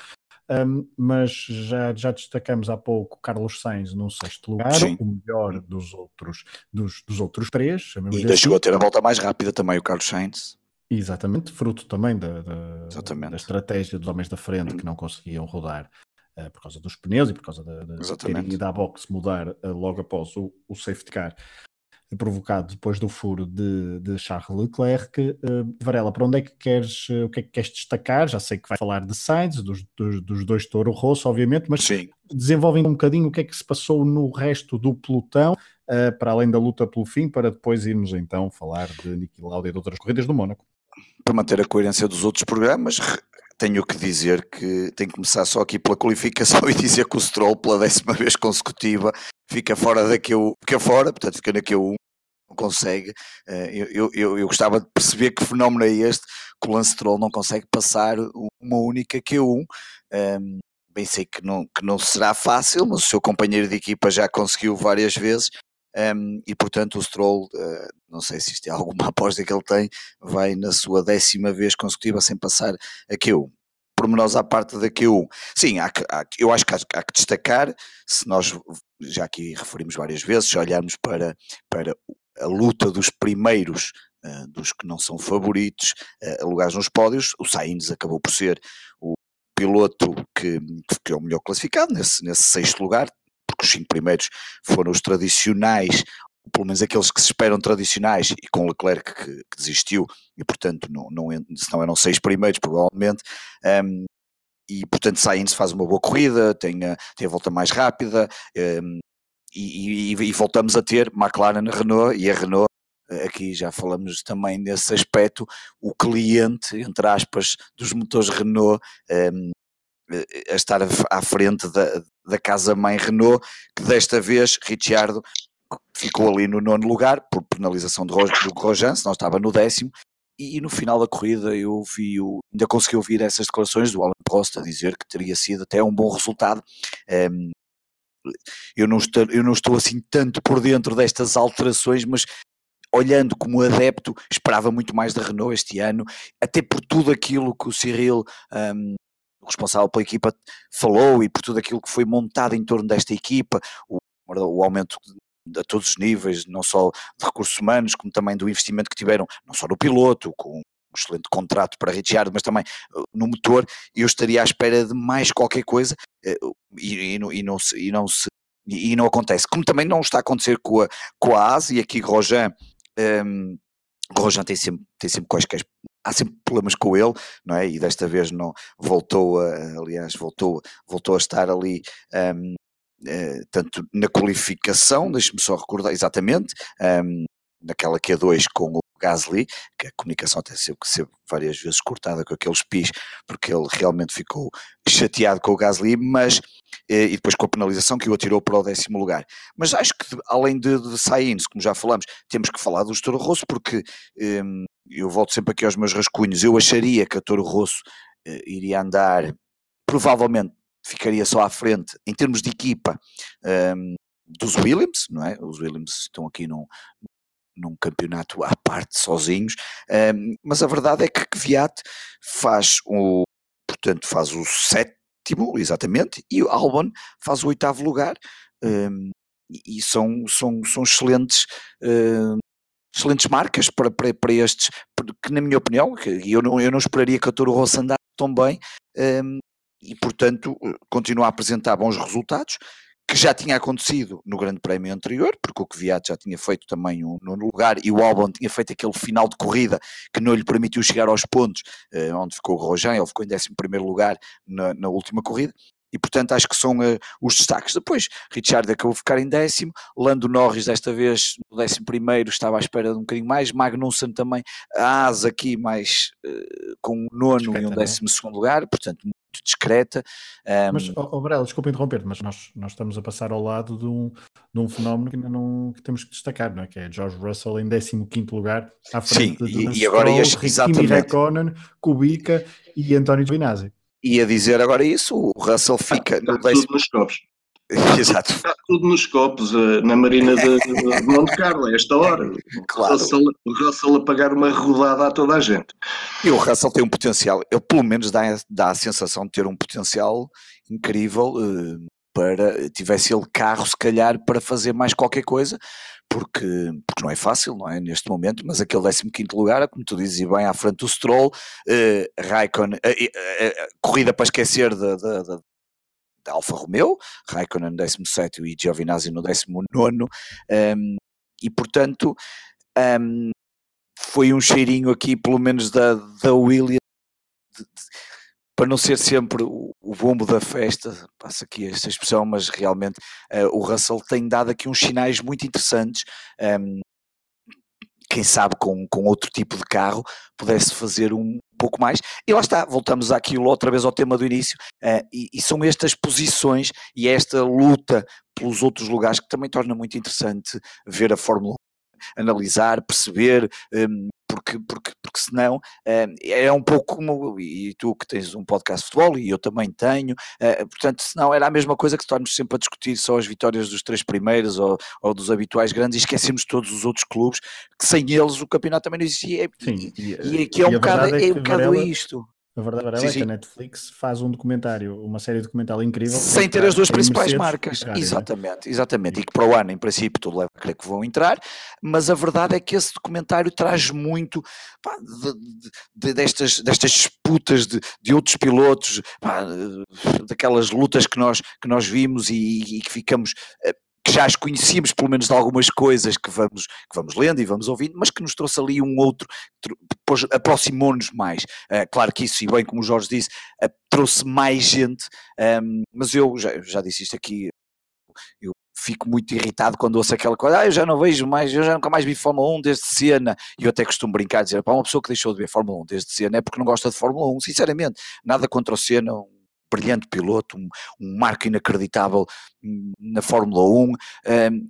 Speaker 1: um, mas já, já destacamos há pouco Carlos Sainz num sexto lugar, Sim. o melhor dos outros, dos, dos outros três.
Speaker 2: E ainda chegou a ter a volta mais rápida também o Carlos Sainz.
Speaker 1: Exatamente, fruto também da, da, da estratégia dos homens da frente que não conseguiam rodar uh, por causa dos pneus e por causa da, da à box mudar uh, logo após o, o safety car provocado depois do furo de, de Charles Leclerc. Uh, Varela, para onde é que queres, uh, o que é que queres destacar? Já sei que vai falar de Sainz, dos, dos, dos dois Toro Rosso, obviamente, mas Sim. desenvolvem um bocadinho o que é que se passou no resto do pelotão, uh, para além da luta pelo fim, para depois irmos então falar de Niki Lauda e de outras corridas do Mónaco.
Speaker 2: Para manter a coerência dos outros programas, tenho que dizer que tenho que começar só aqui pela qualificação e dizer que o Stroll, pela décima vez consecutiva, fica fora da Q1, fica fora, portanto fica na Q1, não consegue. Eh, eu, eu, eu gostava de perceber que fenómeno é este, que o Lance Stroll não consegue passar uma única Q1. Ehm, bem sei que não, que não será fácil, mas o seu companheiro de equipa já conseguiu várias vezes. Um, ehm, e portanto o Stroll, uh, não sei se isto é alguma aposta que ele tem, vai na sua décima vez consecutiva sem passar a Q1 pormenores à parte da Q1. Sim, há, há, eu acho que há, há, que destacar, se nós já aqui referimos várias vezes, se olharmos para, para a luta dos primeiros, uh, dos que não são favoritos, uh, lugares nos pódios, o Sainz acabou por ser o piloto que, que é o melhor classificado nesse, nesse sexto lugar, porque os cinco primeiros foram os tradicionais pelo menos aqueles que se esperam tradicionais, e com Leclerc que, que desistiu, e portanto, não, não, se não eram seis primeiros, provavelmente, um, e portanto Sainz faz uma boa corrida, tem a, tem a volta mais rápida, um, e, e, e, voltamos a ter McLaren, Renault, e a Renault, aqui já falamos também nesse aspecto, o cliente, entre aspas, dos motores Renault, um, a estar à frente da, da casa-mãe Renault, que desta vez, Ricciardo, ficou ali no nono lugar por penalização do, do Grosjean, senão estava no décimo. E, no final da corrida eu vi, o, ainda consegui ouvir essas declarações do Alan Prost a dizer que teria sido até um bom resultado. Um, eu, não estou, eu não estou assim tanto por dentro destas alterações, mas olhando como adepto, esperava muito mais da Renault este ano, até por tudo aquilo que o Cyril, um, responsável pela equipa, falou e por tudo aquilo que foi montado em torno desta equipa, o, o aumento a todos os níveis, não só de recursos humanos, como também do investimento que tiveram, não só no piloto, com um excelente contrato para Ricciardo, mas também uh, no motor, eu estaria à espera de mais qualquer coisa uh, e, e, não, e, não, se, e não se e não acontece, como também não está a acontecer com a, com a ASE e aqui Rojan um, Rojan tem sempre, tem sempre quaisquer há sempre problemas com ele, não é? E desta vez não voltou a, aliás, voltou, voltou a estar ali um, eh, tanto na qualificação, deixe-me só recordar exatamente, um, naquela Q2 com o Gasly, que a comunicação até sempre que ser várias vezes cortada com aqueles pis, porque ele realmente ficou chateado com o Gasly, mas eh, e depois com a penalização que o atirou para o décimo lugar. Mas acho que além de, de como já falamos, temos que falar do Toro Rosso, porque um, ehm, eu volto sempre aqui aos meus rascunhos, eu acharia que a Toro Rosso uh, iria andar provavelmente ficaria só à frente em termos de equipa um, dos Williams, não é? Os Williams estão aqui num, num campeonato à parte sozinhos, um, mas a verdade é que Kvyat faz o, portanto, faz o sétimo, exatamente, e o Albon faz o oitavo lugar, um, e são, são, são excelentes, um, excelentes marcas para, para, para estes, que na minha opinião, eu não, eu não esperaria que a Toro Rosso andasse tão bem, um, e, portanto, eh, continua a apresentar bons resultados, que já tinha acontecido no Grande Prémio anterior, porque o Kvyat já tinha feito também um nono lugar e o Albon tinha feito aquele final de corrida que não lhe permitiu chegar aos pontos, eh, onde ficou o Rojan, ele ficou em 11 lugar na, na última corrida, e portanto acho que são uh, os destaques. Depois, Richard acabou de ficar em décimo, Lando Norris desta vez no décimo primeiro estava à espera de um bocadinho mais, Magnussen também, a Asa aqui mais uh, com um nono e um é? décimo segundo lugar, portanto discreta.
Speaker 1: Um... Mas, oh, Varela, desculpa interromper mas nós, nós estamos a passar ao lado de um, de um fenómeno que não que temos que destacar, não é? que é George Russell em 15 lugar, à frente
Speaker 2: Sim, de e, e agora
Speaker 1: este, Kimi Räikkönen, Kubica e António Giovinazzi.
Speaker 2: E a dizer agora isso, o Russell fica no décimo... Exato.
Speaker 3: Está tudo nos copos, eh, na Marina de, de Monte Carlo, a esta hora.
Speaker 2: Claro.
Speaker 3: O Russell, o Russell a pagar uma rodada a toda a gente.
Speaker 2: E o Russell tem um potencial, ele pelo menos dá, dá a sensação de ter um potencial incrível uh, para, tivesse ele carro se calhar para fazer mais qualquer coisa, porque, porque não é fácil, não é, neste momento, mas aquele 15 lugar, como tu dizes bem, à frente do Stroll, uh, Raikkonen, uh, corrida para esquecer da, da, da Alfa Romeo, Raikkonen 17 e Giovinazzi no 19 um, e portanto um, foi um cheirinho aqui pelo menos da, da Williams de, de, para não ser sempre o, o, bombo da festa, passa aqui esta expressão, mas realmente uh, o Russell tem dado aqui uns sinais muito interessantes. Um, quem sabe com, com outro tipo de carro pudesse fazer um pouco mais. E lá está, voltamos àquilo outra vez ao tema do início, uh, e, e, são estas posições e esta luta pelos outros lugares que também torna muito interessante ver a Fórmula 1, analisar, perceber, um, porque, porque, porque senão uh, é um pouco como, e tu que tens um podcast de futebol, e eu também tenho, uh, portanto, senão era a mesma coisa que estarmos sempre a discutir só as vitórias dos três primeiros ou, ou dos habituais grandes e esquecemos todos os outros clubes, que sem eles o campeonato também não existia,
Speaker 1: Sim,
Speaker 2: e, e, e, que é um bocado, é, é um bocado isto.
Speaker 1: A verdade é que a Netflix faz um documentário, uma série documental incrível.
Speaker 2: Sem ter as duas principais marcas. Exatamente, exatamente. E que para o ano, em princípio, tudo leva a crer que vão entrar, mas a verdade é que esse documentário traz muito pá, de, de, destas, destas disputas de, de outros pilotos, pá, daquelas lutas que nós, que nós vimos e, e que ficamos eh, que já as conhecíamos pelo menos de algumas coisas que vamos, que vamos lendo e vamos ouvindo, mas que nos trouxe ali um outro, aproximou-nos mais. Uh, claro que isso, e bem como o Jorge disse, uh, trouxe mais gente, um, ehm, mas eu já, já disse isto aqui, eu fico muito irritado quando ouço aquela coisa, ah, eu já não vejo mais, eu já nunca mais vi Fórmula 1 desde Siena, e eu até costumo brincar, dizer, para uma pessoa que deixou de ver Fórmula 1 desde Siena é porque não gosta de Fórmula 1, sinceramente, nada contra o Siena, um brilhante piloto, um, um marco inacreditável na Fórmula 1, um,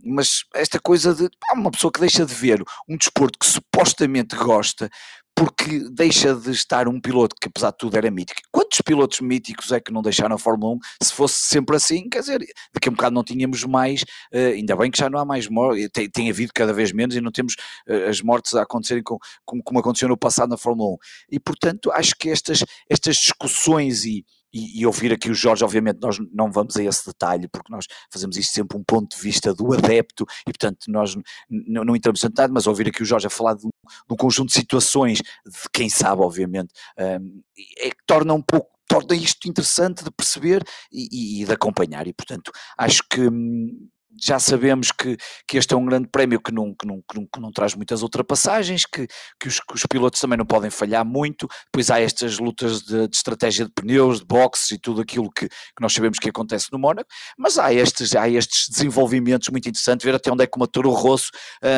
Speaker 2: mas esta coisa de uma pessoa que deixa de ver um desporto que supostamente gosta porque deixa de estar um piloto que apesar de tudo era mítico. Quantos pilotos míticos é que não deixaram a Fórmula 1? Se fosse sempre assim, quer dizer, daqui a um bocado não tínhamos mais, uh, ainda bem que já não há mais mortes, tem, tem, havido cada vez menos e não temos uh, as mortes a acontecerem com, com, como aconteceu no passado na Fórmula 1. E portanto acho que estas, estas discussões e, e, e, ouvir aqui o Jorge, obviamente nós não vamos a esse detalhe, porque nós fazemos isto sempre um ponto de vista do adepto, e portanto nós não, entramos em detalhe, mas ouvir aqui o Jorge a falar de um, de um conjunto de situações, de quem sabe, obviamente, um, é que torna um pouco torna isto interessante de perceber e, e, e de acompanhar, e portanto acho que hum, já sabemos que, que este é um grande prémio que não, que não, que não, que não traz muitas ultrapassagens, que, que, os, que os pilotos também não podem falhar muito, pois há estas lutas de, de estratégia de pneus, de boxes e tudo aquilo que, que nós sabemos que acontece no Mónaco, mas há estes, há estes desenvolvimentos muito interessantes, ver até onde é que o Toro Rosso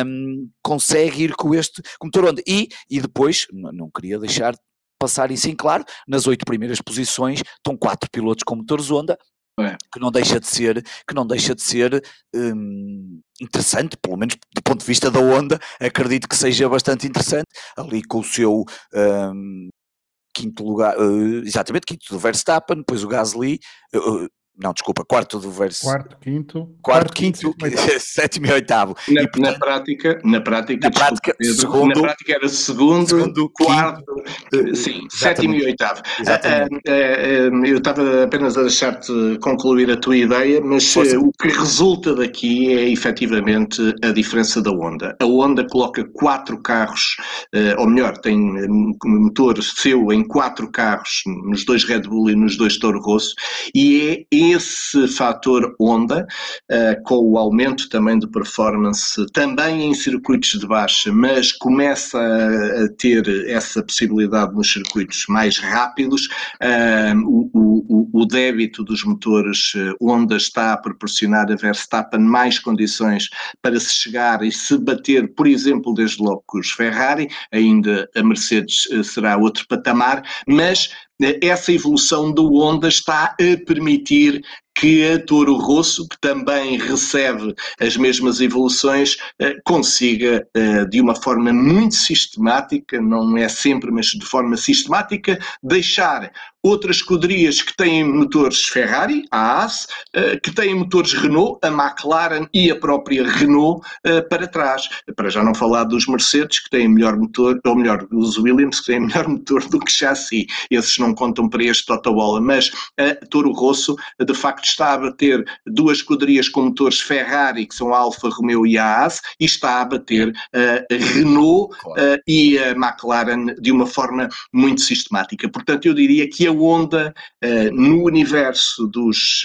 Speaker 2: um, consegue ir com este com Toro. E, e depois, não, não queria deixar passar isso em claro, nas oito primeiras posições estão quatro pilotos com motores Honda, é. que não deixa de ser, que não deixa de ser hum, interessante, pelo menos do ponto de vista da onda, acredito que seja bastante interessante, ali com o seu hum, quinto lugar, uh, exatamente, quinto do Verstappen, depois o Gasly, uh, não, desculpa, quarto do verso.
Speaker 1: Quarto, quinto.
Speaker 2: Quarto, quarto quinto, quinto sétimo e oitavo.
Speaker 3: Na, e, portanto, na prática, na prática,
Speaker 2: na prática, Pedro, segundo,
Speaker 3: na prática era segundo, segundo quarto, quinto, sim, sétimo e oitavo. Exatamente. Uh, uh, uh, eu estava apenas a deixar-te concluir a tua ideia, mas o que resulta daqui é efetivamente a diferença da Honda. A Honda coloca quatro carros, ou melhor, tem um motor seu em quatro carros, nos dois Red Bull e nos dois Toro Rosso, e é esse fator onda, uh, com o aumento também de performance, também em circuitos de baixa, mas começa a, ter essa possibilidade nos circuitos mais rápidos, uh, o, o, o, débito dos motores eh, Honda está a proporcionar a Verstappen mais condições para se chegar e se bater, por exemplo, desde logo com os Ferrari, ainda a Mercedes será outro patamar, mas essa evolução do Honda está a permitir que a Toro Rosso, que também recebe as mesmas evoluções, eh, consiga, eh, de uma forma muito sistemática, não é sempre, mas de forma sistemática, deixar outras escuderias que têm motores Ferrari, a AS, eh, que têm motores Renault, a McLaren e a própria Renault para trás. Para já não falar dos Mercedes, que têm melhor motor, ou melhor, dos Williams, que têm melhor motor do que chassi. Esses não contam para este Totobola, mas a Toro Rosso, de facto, está a bater duas escuderias com motores Ferrari, que são a Alfa Romeo e a Haas, e está a bater a Renault claro. e a McLaren de uma forma muito sistemática. Portanto, eu diria que a Honda, no universo dos,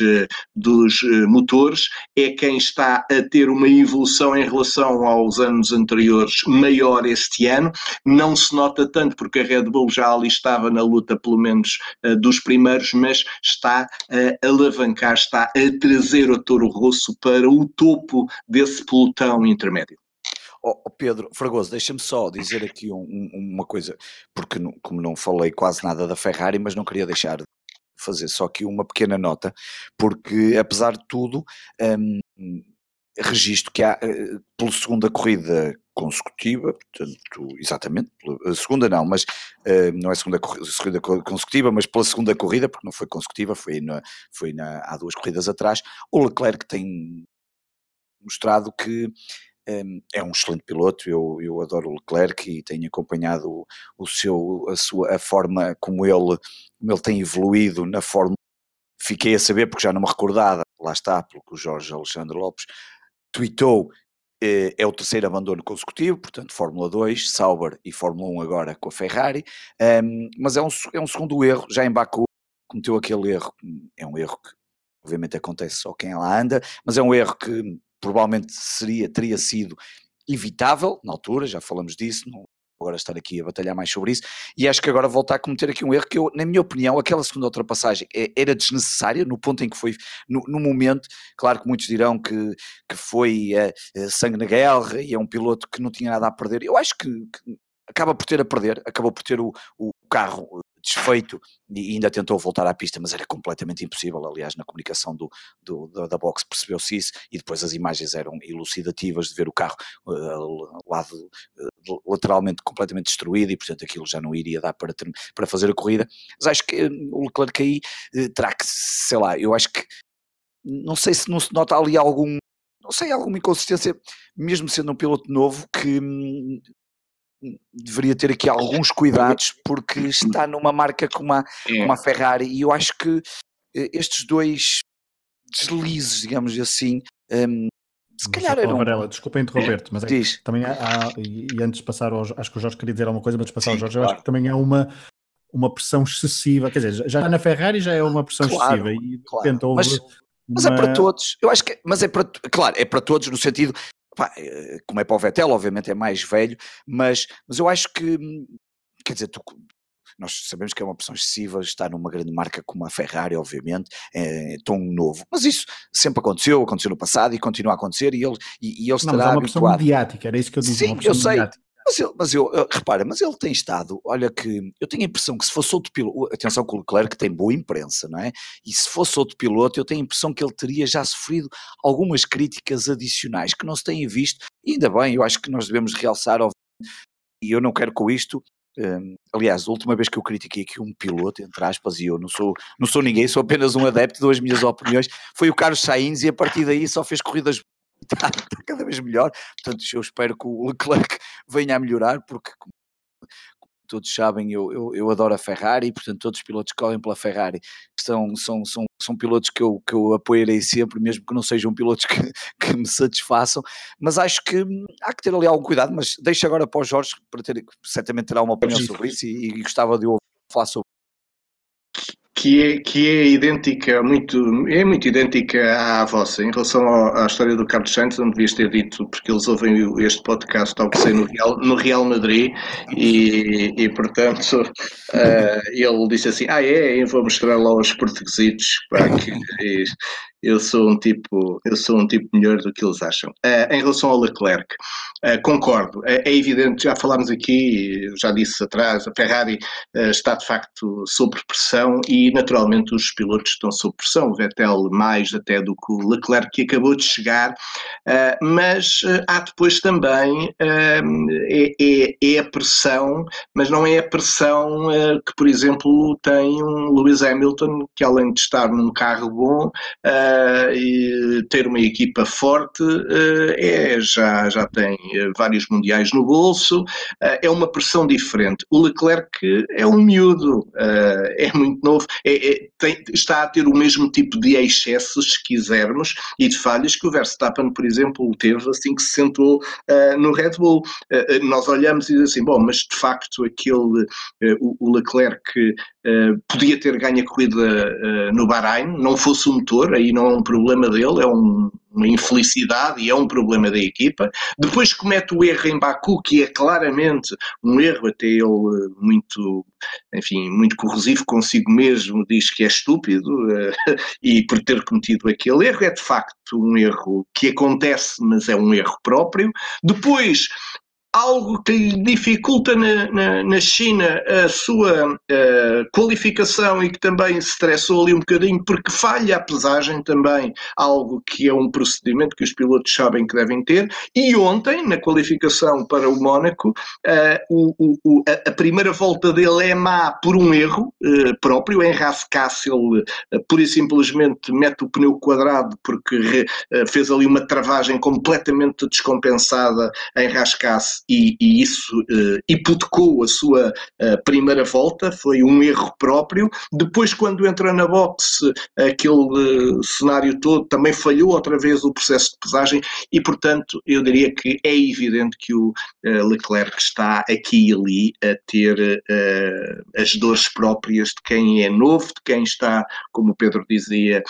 Speaker 3: dos motores, é quem está a ter uma evolução em relação aos anos anteriores maior este ano. Não se nota tanto porque a Red Bull já ali estava na luta, pelo menos dos primeiros, mas está a alavancar, está a trazer o Toro Rosso para o topo desse pelotão intermédio.
Speaker 2: Oh, Pedro Fragoso, deixa-me só dizer aqui um, um, uma coisa, porque não, como não falei quase nada da Ferrari, mas não queria deixar de fazer só aqui uma pequena nota, porque apesar de tudo, um, registro que há, eh, pela segunda corrida consecutiva, portanto, exatamente, a segunda não, mas uh, não é segunda corrida consecutiva, mas pela segunda corrida, porque não foi consecutiva, foi, na, foi na, há duas corridas atrás, o Leclerc tem mostrado que ehm, é um excelente piloto, eu, eu adoro o Leclerc e tenho acompanhado o, o seu, a sua a forma como ele, como ele tem evoluído na Fórmula fiquei a saber porque já não me recordava, lá está, pelo que o Jorge Alexandre Lopes tweetou é o terceiro abandono consecutivo, portanto, Fórmula 2, Sauber e Fórmula 1 agora com a Ferrari, um, mas é um, é um segundo erro, já em Baku cometeu aquele erro, é um erro que obviamente acontece só quem lá anda, mas é um erro que provavelmente seria, teria sido evitável na altura, já falamos disso, não, agora estar aqui a batalhar mais sobre isso, e acho que agora volta a cometer aqui um erro que eu, na minha opinião, aquela segunda ultrapassagem é, era desnecessária no ponto em que foi, no, no momento, claro que muitos dirão que, que foi uh, sangue na guerra e é um piloto que não tinha nada a perder, eu acho que, que acaba por ter a perder, acabou por ter o, o carro desfeito e ainda tentou voltar à pista, mas era completamente impossível. Aliás, na comunicação do, do da, box percebeu-se isso e depois as imagens eram elucidativas de ver o carro uh, lado uh, lateralmente completamente destruído e, portanto, aquilo já não iria dar para, para fazer a corrida. Mas acho que o Leclerc aí uh, terá que, sei lá, eu acho que não sei se não se nota ali algum não sei, alguma inconsistência, mesmo sendo um piloto novo, que hum, deveria ter aqui alguns cuidados porque está numa marca como a, é. como a Ferrari e eu acho que eh, estes dois deslizes, digamos assim, um, se calhar eram...
Speaker 1: Varela, desculpa interromper-te, mas é Diz. também há, há, e, antes de passar ao, acho que o Jorge queria dizer alguma coisa, mas de passar Sim, ao Jorge, claro. eu acho que também há uma uma pressão excessiva, quer dizer, já na Ferrari já é uma pressão claro, excessiva e houve
Speaker 2: mas, mas é para todos, eu acho que, mas é para, claro, é para todos no sentido, Pá, eh, como é para o Vettel, obviamente é mais velho, mas, mas eu acho que, hum, quer dizer, tu, nós sabemos que é uma opção excessiva estar numa grande marca como a Ferrari, obviamente, é tão novo. Mas isso sempre aconteceu, aconteceu no passado e continua a acontecer e ele, e, e ele estará Não, mas é
Speaker 1: uma pressão mediática, era isso que eu dizia.
Speaker 2: Sim, eu sei, mediática. Mas, ele, mas eu, repara, mas ele tem estado, olha que, eu tenho a impressão que se fosse outro piloto, atenção que o Leclerc tem boa imprensa, não é? E se fosse outro piloto, eu tenho a impressão que ele teria já sofrido algumas críticas adicionais que não se têm visto, e ainda bem, eu acho que nós devemos realçar, e eu não quero com isto um, aliás, a última vez que eu critiquei aqui um piloto, entre aspas, e eu não sou, não sou ninguém, sou apenas um adepto, duas minhas opiniões, foi o Carlos Sainz e a partir daí só fez corridas está, está, cada vez melhor. Portanto, eu espero que o Leclerc venha a melhorar, porque, como, todos sabem, eu, eu, eu, adoro a Ferrari, portanto, todos os pilotos que correm pela Ferrari são, são, são, são pilotos que eu, que eu apoiarei sempre, mesmo que não sejam pilotos que, que me satisfaçam. Mas acho que há que ter ali algum cuidado. Mas deixo agora para o Jorge, para ter, certamente terá uma opinião sobre isso e, e gostava de ouvir falar sobre
Speaker 3: que é, que é idêntica, muito, é muito idêntica à vossa. Em relação ao, à história do Carlos Santos, não devias ter dito, porque eles ouvem este podcast ao que sei no Real, no Real Madrid, e, e portanto uh, ele disse assim: Ah, é, eu vou mostrar lá aos portuguesitos que eu sou um tipo, eu sou um tipo melhor do que eles acham. Uh, em relação ao Leclerc, concordo. É, é, evidente, já falámos aqui, já disse atrás, a Ferrari uh, está de facto sob pressão e naturalmente os pilotos estão sob pressão, o Vettel mais até do que o Leclerc que acabou de chegar, uh, mas há depois também é, é, é, a pressão, mas não é a pressão que, por exemplo, tem um Lewis Hamilton que além de estar num carro bom e ter uma equipa forte, é, já, já tem eh, vários mundiais no bolso, eh, é uma pressão diferente. O Leclerc é um miúdo, eh, é muito novo, é, é, tem, está a ter o mesmo tipo de excessos, se quisermos, e de falhas que o Verstappen, por exemplo, teve assim que se sentou no Red Bull. nós olhamos e dizemos assim, bom, mas de facto aquele, o, Leclerc podia ter ganho a corrida no Bahrein, não fosse o motor, aí não é um problema dele, é um, uma infelicidade e é um problema da equipa. Depois comete o erro em Baku, que é claramente um erro, até ele eh, muito, enfim, muito corrosivo consigo mesmo, diz que é estúpido e por ter cometido aquele erro, é de facto um erro que acontece, mas é um erro próprio. Depois algo que lhe dificulta na, na, na China a sua uh, qualificação e que também se estressou ali um bocadinho porque falha a pesagem também, algo que é um procedimento que os pilotos sabem que devem ter. E ontem, na qualificação para o Mónaco, uh, o, o, a, a, primeira volta dele é má por um erro uh, próprio. Em Rascasse ele pura e simplesmente mete o pneu quadrado porque re, fez ali uma travagem completamente descompensada em Rascasse e, e isso uh, hipotecou a sua uh, primeira volta, foi um erro próprio. Depois, quando entra na boxe, aquele uh, cenário todo também falhou outra vez o processo de pesagem e, portanto, eu diria que é evidente que o Leclerc está aqui e ali a ter as dores próprias de quem é novo, de quem está, como o Pedro dizia,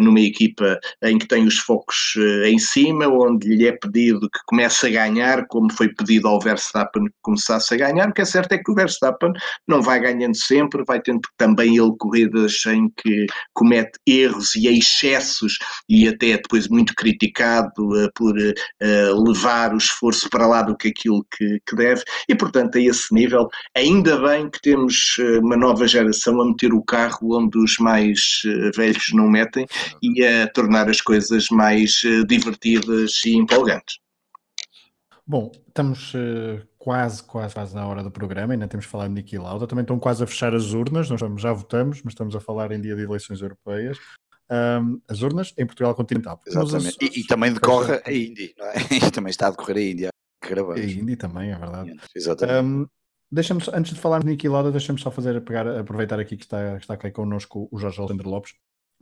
Speaker 3: numa equipa em que tem os focos em cima, onde lhe é pedido que comece a ganhar, como foi pedido ao Verstappen começasse a ganhar. O que é certo é que o Verstappen não vai ganhando sempre, vai tendo também ele corridas em que comete erros e excessos e até depois muito criticado uh, por uh, levar o esforço para lá do que aquilo que, que, deve. E, portanto, a esse nível, ainda bem que temos uma nova geração a meter o carro onde os mais velhos não metem e a tornar as coisas mais divertidas e empolgantes.
Speaker 1: Bom, estamos uh, quase, quase, quase na hora do programa, ainda temos de falar de Niki Lauda, também estão quase a fechar as urnas, nós já votamos, mas estamos a falar em dia de eleições europeias. Um, as urnas em Portugal continental.
Speaker 2: Exatamente. E, e, também decorre a Indy, não é? E também está a decorrer a Índia.
Speaker 1: A Indy também, é verdade.
Speaker 2: Exatamente. Um,
Speaker 1: deixa antes de falar de Niki Lauda, deixa-me só fazer, pegar, aproveitar aqui que está, está aqui connosco o Jorge Alexandre Lopes,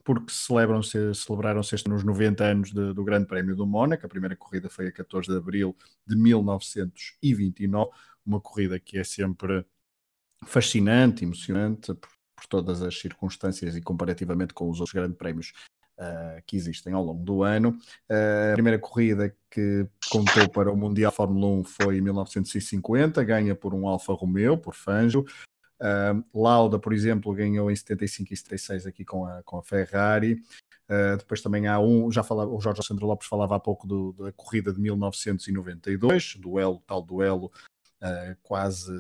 Speaker 1: porque celebraram-se este nos 90 anos de, do Grande Prémio do Mónaco. A primeira corrida foi a 14 de abril de 1929, uma corrida que é sempre fascinante, emocionante por, por todas as circunstâncias e comparativamente com os outros grandes prémios uh, que existem ao longo do ano. Uh, a primeira corrida que contou para o Mundial Fórmula 1 foi em 1950, ganha por um Alfa Romeo, por Fangio. Uh, Lauda, por exemplo, ganhou em 75 e 76 aqui com a, com a Ferrari. Uh, depois também há um, já falava, o Jorge Alexandre Lopes falava há pouco do, da corrida de 1992, duelo, tal duelo uh, quase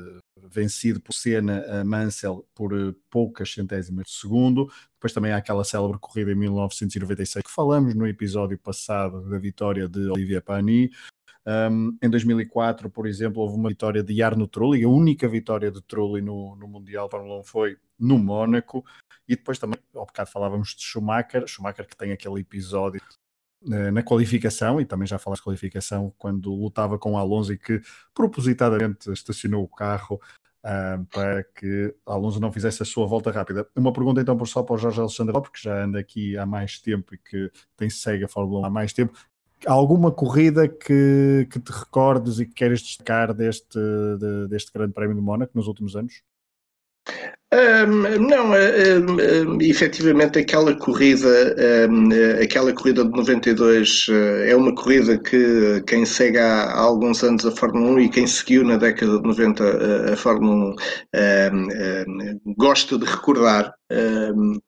Speaker 1: vencido por Senna, Mansell por poucas centésimas de segundo. Depois também há aquela célebre corrida em 1996 que falamos no episódio passado da vitória de Olivier Panis. Um, em 2004, por exemplo, houve uma vitória de Arno Trulli, a única vitória de Trulli no, no Mundial Fórmula 1 foi no Mónaco, e depois também, ao bocado falávamos de Schumacher, Schumacher que tem aquele episódio uh, na qualificação, e também já falas de qualificação, quando lutava com Alonso e que propositadamente estacionou o carro uh, para que Alonso não fizesse a sua volta rápida. Uma pergunta então por só para o Jorge Alexandre Lopes, que já anda aqui há mais tempo e que tem segue a Fórmula 1 há mais tempo alguma corrida que, que te recordes e que queres destacar deste, de, deste Grande Prémio de Mónaco nos últimos anos?
Speaker 3: Um, não, um, um, efetivamente aquela corrida, aquela corrida de 92 uh, é uma corrida que quem segue há, há, alguns anos a Fórmula 1 e quem seguiu na década de 90 a, a Fórmula 1 gosta de recordar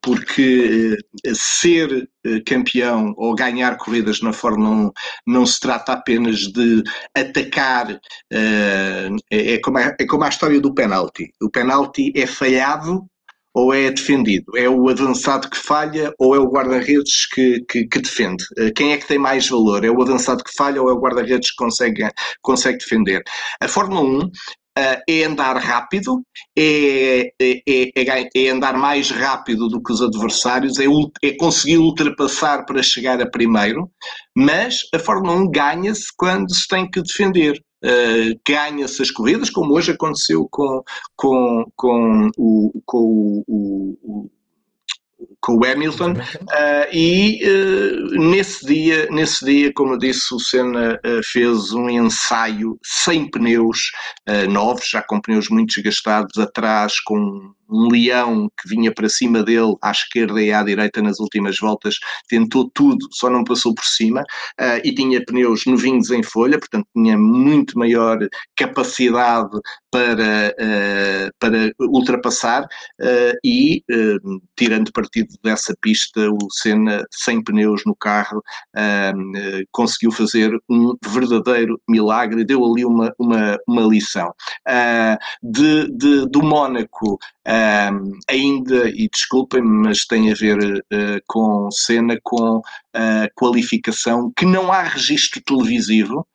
Speaker 3: porque ser campeão ou ganhar corridas na Fórmula 1 não se trata apenas de atacar, é, é como a, é como a história do penalti. O penalti é falhado ou é defendido? É o avançado que falha ou é o guarda-redes que, que, que, defende? Eh, quem é que tem mais valor? É o avançado que falha ou é o guarda-redes que consegue, consegue defender? A Fórmula 1 Uh, é andar rápido, é, é, é, é, andar mais rápido do que os adversários, é, é conseguir ultrapassar para chegar a primeiro, mas a Fórmula 1 ganha-se quando se tem que defender. Uh, ganha-se as corridas, como hoje aconteceu com, com, com, o, com o, o, com o Hamilton uh, e uh, nesse dia nesse dia como eu disse o Senna uh, fez um ensaio sem pneus novos já com pneus muito desgastados atrás com um leão que vinha para cima dele, à esquerda e à direita nas últimas voltas, tentou tudo, só não passou por cima, uh, e tinha pneus novinhos em folha, portanto tinha muito maior capacidade para, uh, para ultrapassar, uh, e tirando partido dessa pista, o Senna, sem pneus no carro, conseguiu fazer um verdadeiro milagre, deu ali uma, uma, uma lição. de, de, do Mónaco, um, ainda, e desculpem-me, mas tem a ver uh, com cena, com a qualificação, que não há registro televisivo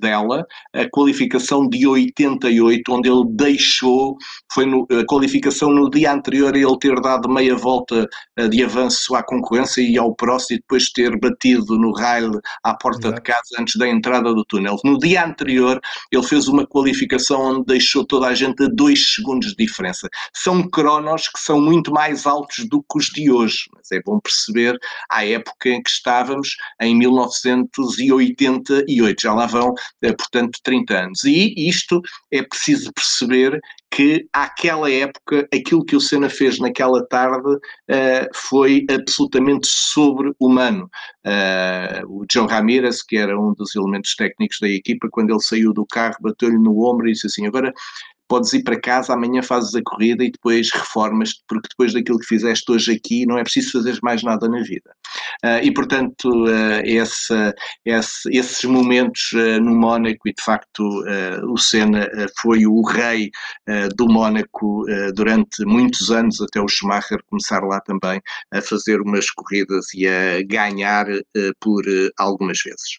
Speaker 3: dela, a qualificação de 88, onde ele deixou, foi no, a qualificação no dia anterior a ele ter dado meia volta uh, de avanço à concorrência e ao próximo, e depois ter batido no rail à porta Exato. de casa antes da entrada do túnel. No dia anterior, ele fez uma qualificação onde deixou toda a gente a dois segundos de diferença. São cronos que são muito mais altos do que os de hoje, mas é bom perceber a época em que estávamos em 1988, já lá vão, eh, portanto, 30 anos. E isto é preciso perceber que àquela época aquilo que o Senna fez naquela tarde uh, foi absolutamente sobre-humano. Uh, o João Ramírez, que era um dos elementos técnicos da equipa, quando ele saiu do carro, bateu-lhe no ombro e disse assim: Agora podes ir para casa, amanhã fazes a corrida e depois reformas porque depois daquilo que fizeste hoje aqui não é preciso fazer mais nada na vida. Uh, e portanto, uh, esse, esse, esses momentos uh, no Mónaco, e de facto o Senna foi o rei do Mónaco durante muitos anos, até o Schumacher começar lá também a fazer umas corridas e a ganhar por algumas vezes.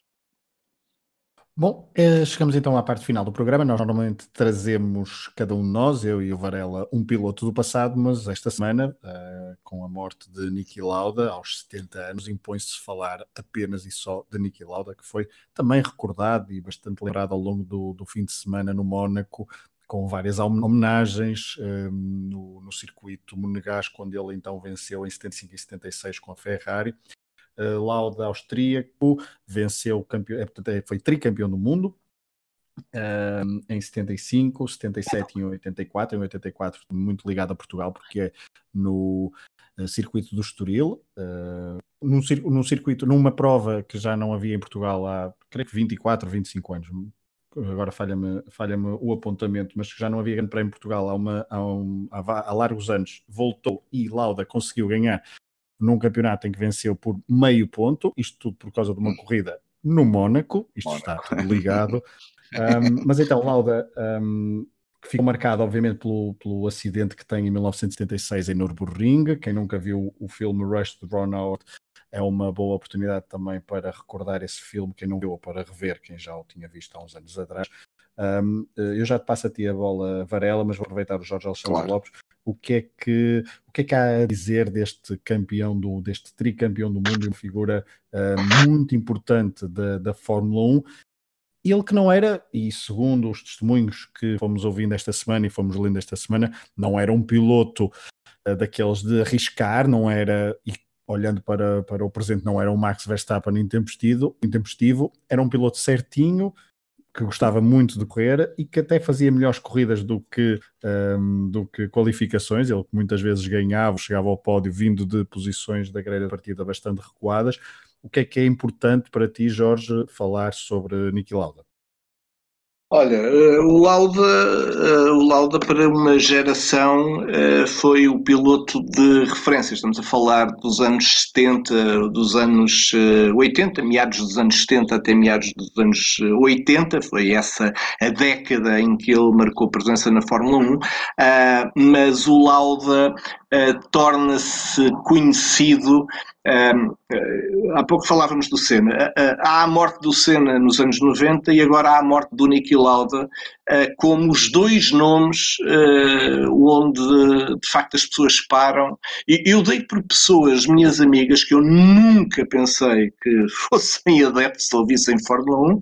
Speaker 1: Bom, eh, chegamos então à parte final do programa. Nós normalmente trazemos, cada um de nós, eu e o Varela, um piloto do passado, mas esta semana, uh, com a morte de Niki Lauda, aos 70 anos, impõe-se falar apenas e só de Niki Lauda, que foi também recordado e bastante lembrado ao longo do, do fim de semana no Mónaco, com várias homenagens eh, no, no, circuito monegasco, quando ele então venceu em 75 e 76 com a Ferrari, uh, Lauda austríaco, venceu, campeão, é, foi tricampeão do mundo, um, em 75, 77 e 84. Em 84, muito ligado a Portugal, porque é no circuito do Estoril, uh, num, num, circuito, numa prova que já não havia em Portugal há, creio que 24, 25 anos. Agora falha-me falha o apontamento, mas que já não havia grande prémio em Portugal há, uma, há, um, há, há largos anos. Voltou e Lauda conseguiu ganhar num campeonato em que venceu por meio ponto, isto tudo por causa de uma hum. corrida no Mónaco, isto Mónaco. está tudo ligado. um, mas então, Lauda, um, que ficou marcado, obviamente, pelo, pelo acidente que tem em 1976 em Nürburgring. Quem nunca viu o filme Rush to Run Out é uma boa oportunidade também para recordar esse filme, quem não viu, ou para rever, quem já o tinha visto há uns anos atrás. Um, eu já te passo a ti a bola Varela, mas vou aproveitar o Jorge Alexandre claro. Lopes o que é que o que é que há a dizer deste campeão do deste tricampeão do mundo, uma figura uh, muito importante da, da Fórmula 1 ele que não era, e segundo os testemunhos que fomos ouvindo esta semana e fomos lendo esta semana, não era um piloto uh, daqueles de arriscar, não era, e olhando para, para o presente, não era um Max Verstappen intempestivo, intempestivo era um piloto certinho, que gostava muito de correr e que até fazia melhores corridas do que, um, do que qualificações. Ele muitas vezes ganhava, chegava ao pódio vindo de posições da grelha de partida bastante recuadas. O que é que é importante para ti, Jorge, falar sobre Niki Lauda?
Speaker 3: Olha, eh, o Lauda, eh, o Lauda para uma geração eh, foi o piloto de referência. Estamos a falar dos anos 70, dos anos 80, meados dos anos 70 até meados dos anos 80. Foi essa a década em que ele marcou presença na Fórmula 1. Ah, mas o Lauda torna-se conhecido um, há pouco falávamos do Senna. Há a morte do Senna nos anos 90 e agora há a morte do Niki Lauda, como os dois nomes onde de facto as pessoas param. E eu dei por pessoas, minhas amigas, que eu nunca pensei que fossem adeptos ou vissem Fórmula 1,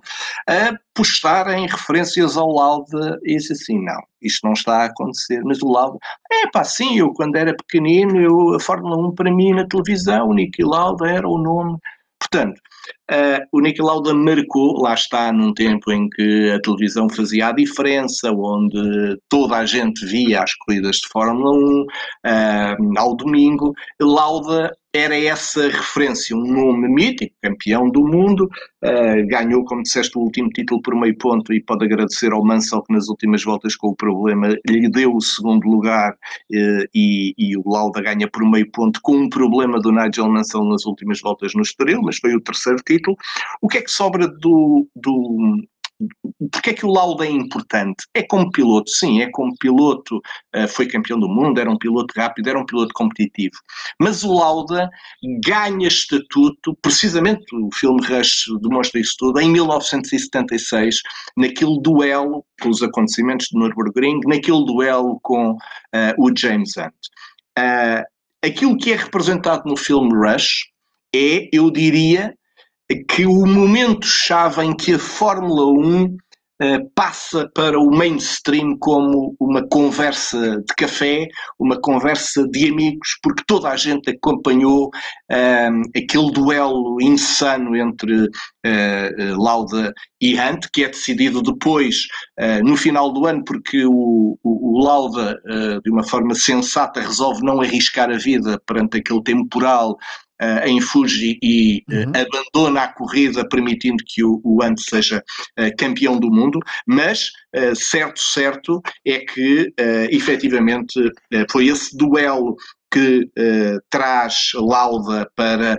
Speaker 3: a postarem referências ao Lauda e disse assim: não, isto não está a acontecer. Mas o Lauda, é pá, sim, eu quando era pequenino, eu, a Fórmula 1 para mim na televisão, o Niki Lauda era o nome. Portanto, uh, o Niki Lauda marcou, lá está, num tempo em que a televisão fazia a diferença, onde toda a gente via as corridas de Fórmula 1 uh, eh, ao domingo. Lauda era essa referência, um nome mítico, campeão do mundo, uh, ganhou, como disseste, o último título por meio ponto e pode agradecer ao Mansell que nas últimas voltas com o problema lhe deu o segundo lugar uh, e, e, o Lauda ganha por meio ponto com um problema do Nigel Mansell nas últimas voltas no Estoril, mas foi o terceiro título. O que é que sobra do, do, porque é que o Lauda é importante? É como piloto, sim, é como piloto, uh, foi campeão do mundo, era um piloto rápido, era um piloto competitivo. Mas o Lauda ganha estatuto, precisamente o filme Rush demonstra isso tudo, em 1976, naquele duelo com os acontecimentos de Nürburgring, naquele duelo com uh, o James Hunt. Uh, aquilo que é representado no filme Rush é, eu diria, que o momento-chave em que a Fórmula 1 uh, eh, passa para o mainstream como uma conversa de café, uma conversa de amigos, porque toda a gente acompanhou uh, aquele duelo insano entre uh, Lauda e Hunt, que é decidido depois, no final do ano, porque o, o, o Lauda, de uma forma sensata, resolve não arriscar a vida perante aquele temporal uh, em Fuji e uh, uhum. abandona a corrida, permitindo que o, o Ant seja uh, campeão do mundo, mas certo, certo é que efetivamente foi esse duelo que traz Lauda para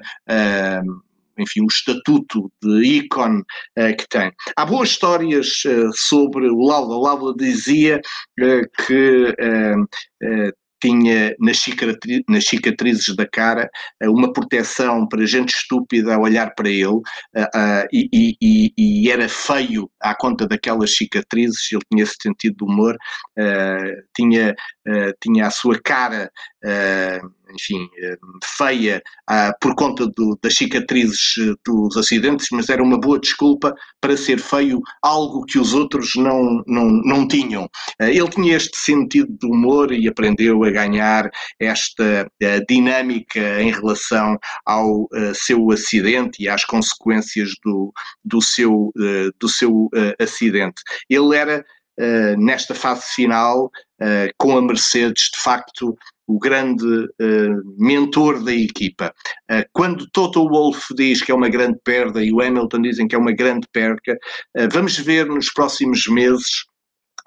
Speaker 3: enfim, o estatuto de ícone uh, que tem. Há boas histórias uh, sobre o Lauda. O Lauda dizia uh, que tinha nas, cicatri nas cicatrizes da cara uh, uma proteção para gente estúpida a olhar para ele uh, uh, e, e, e, era feio à conta daquelas cicatrizes, ele tinha esse sentido de humor, tinha, tinha a sua cara enfim, feia ah, por conta do, das cicatrizes eh, dos acidentes, mas era uma boa desculpa para ser feio algo que os outros não, não, não tinham. Ele tinha este sentido de humor e aprendeu a ganhar esta dinâmica em relação ao seu acidente e às consequências do, do seu, do seu acidente. Ele era nesta fase final, com a Mercedes, de facto, o grande uh, mentor da equipa. Uh, quando Toto Wolff diz que é uma grande perda e o Hamilton dizem que é uma grande perca, uh, vamos ver nos próximos meses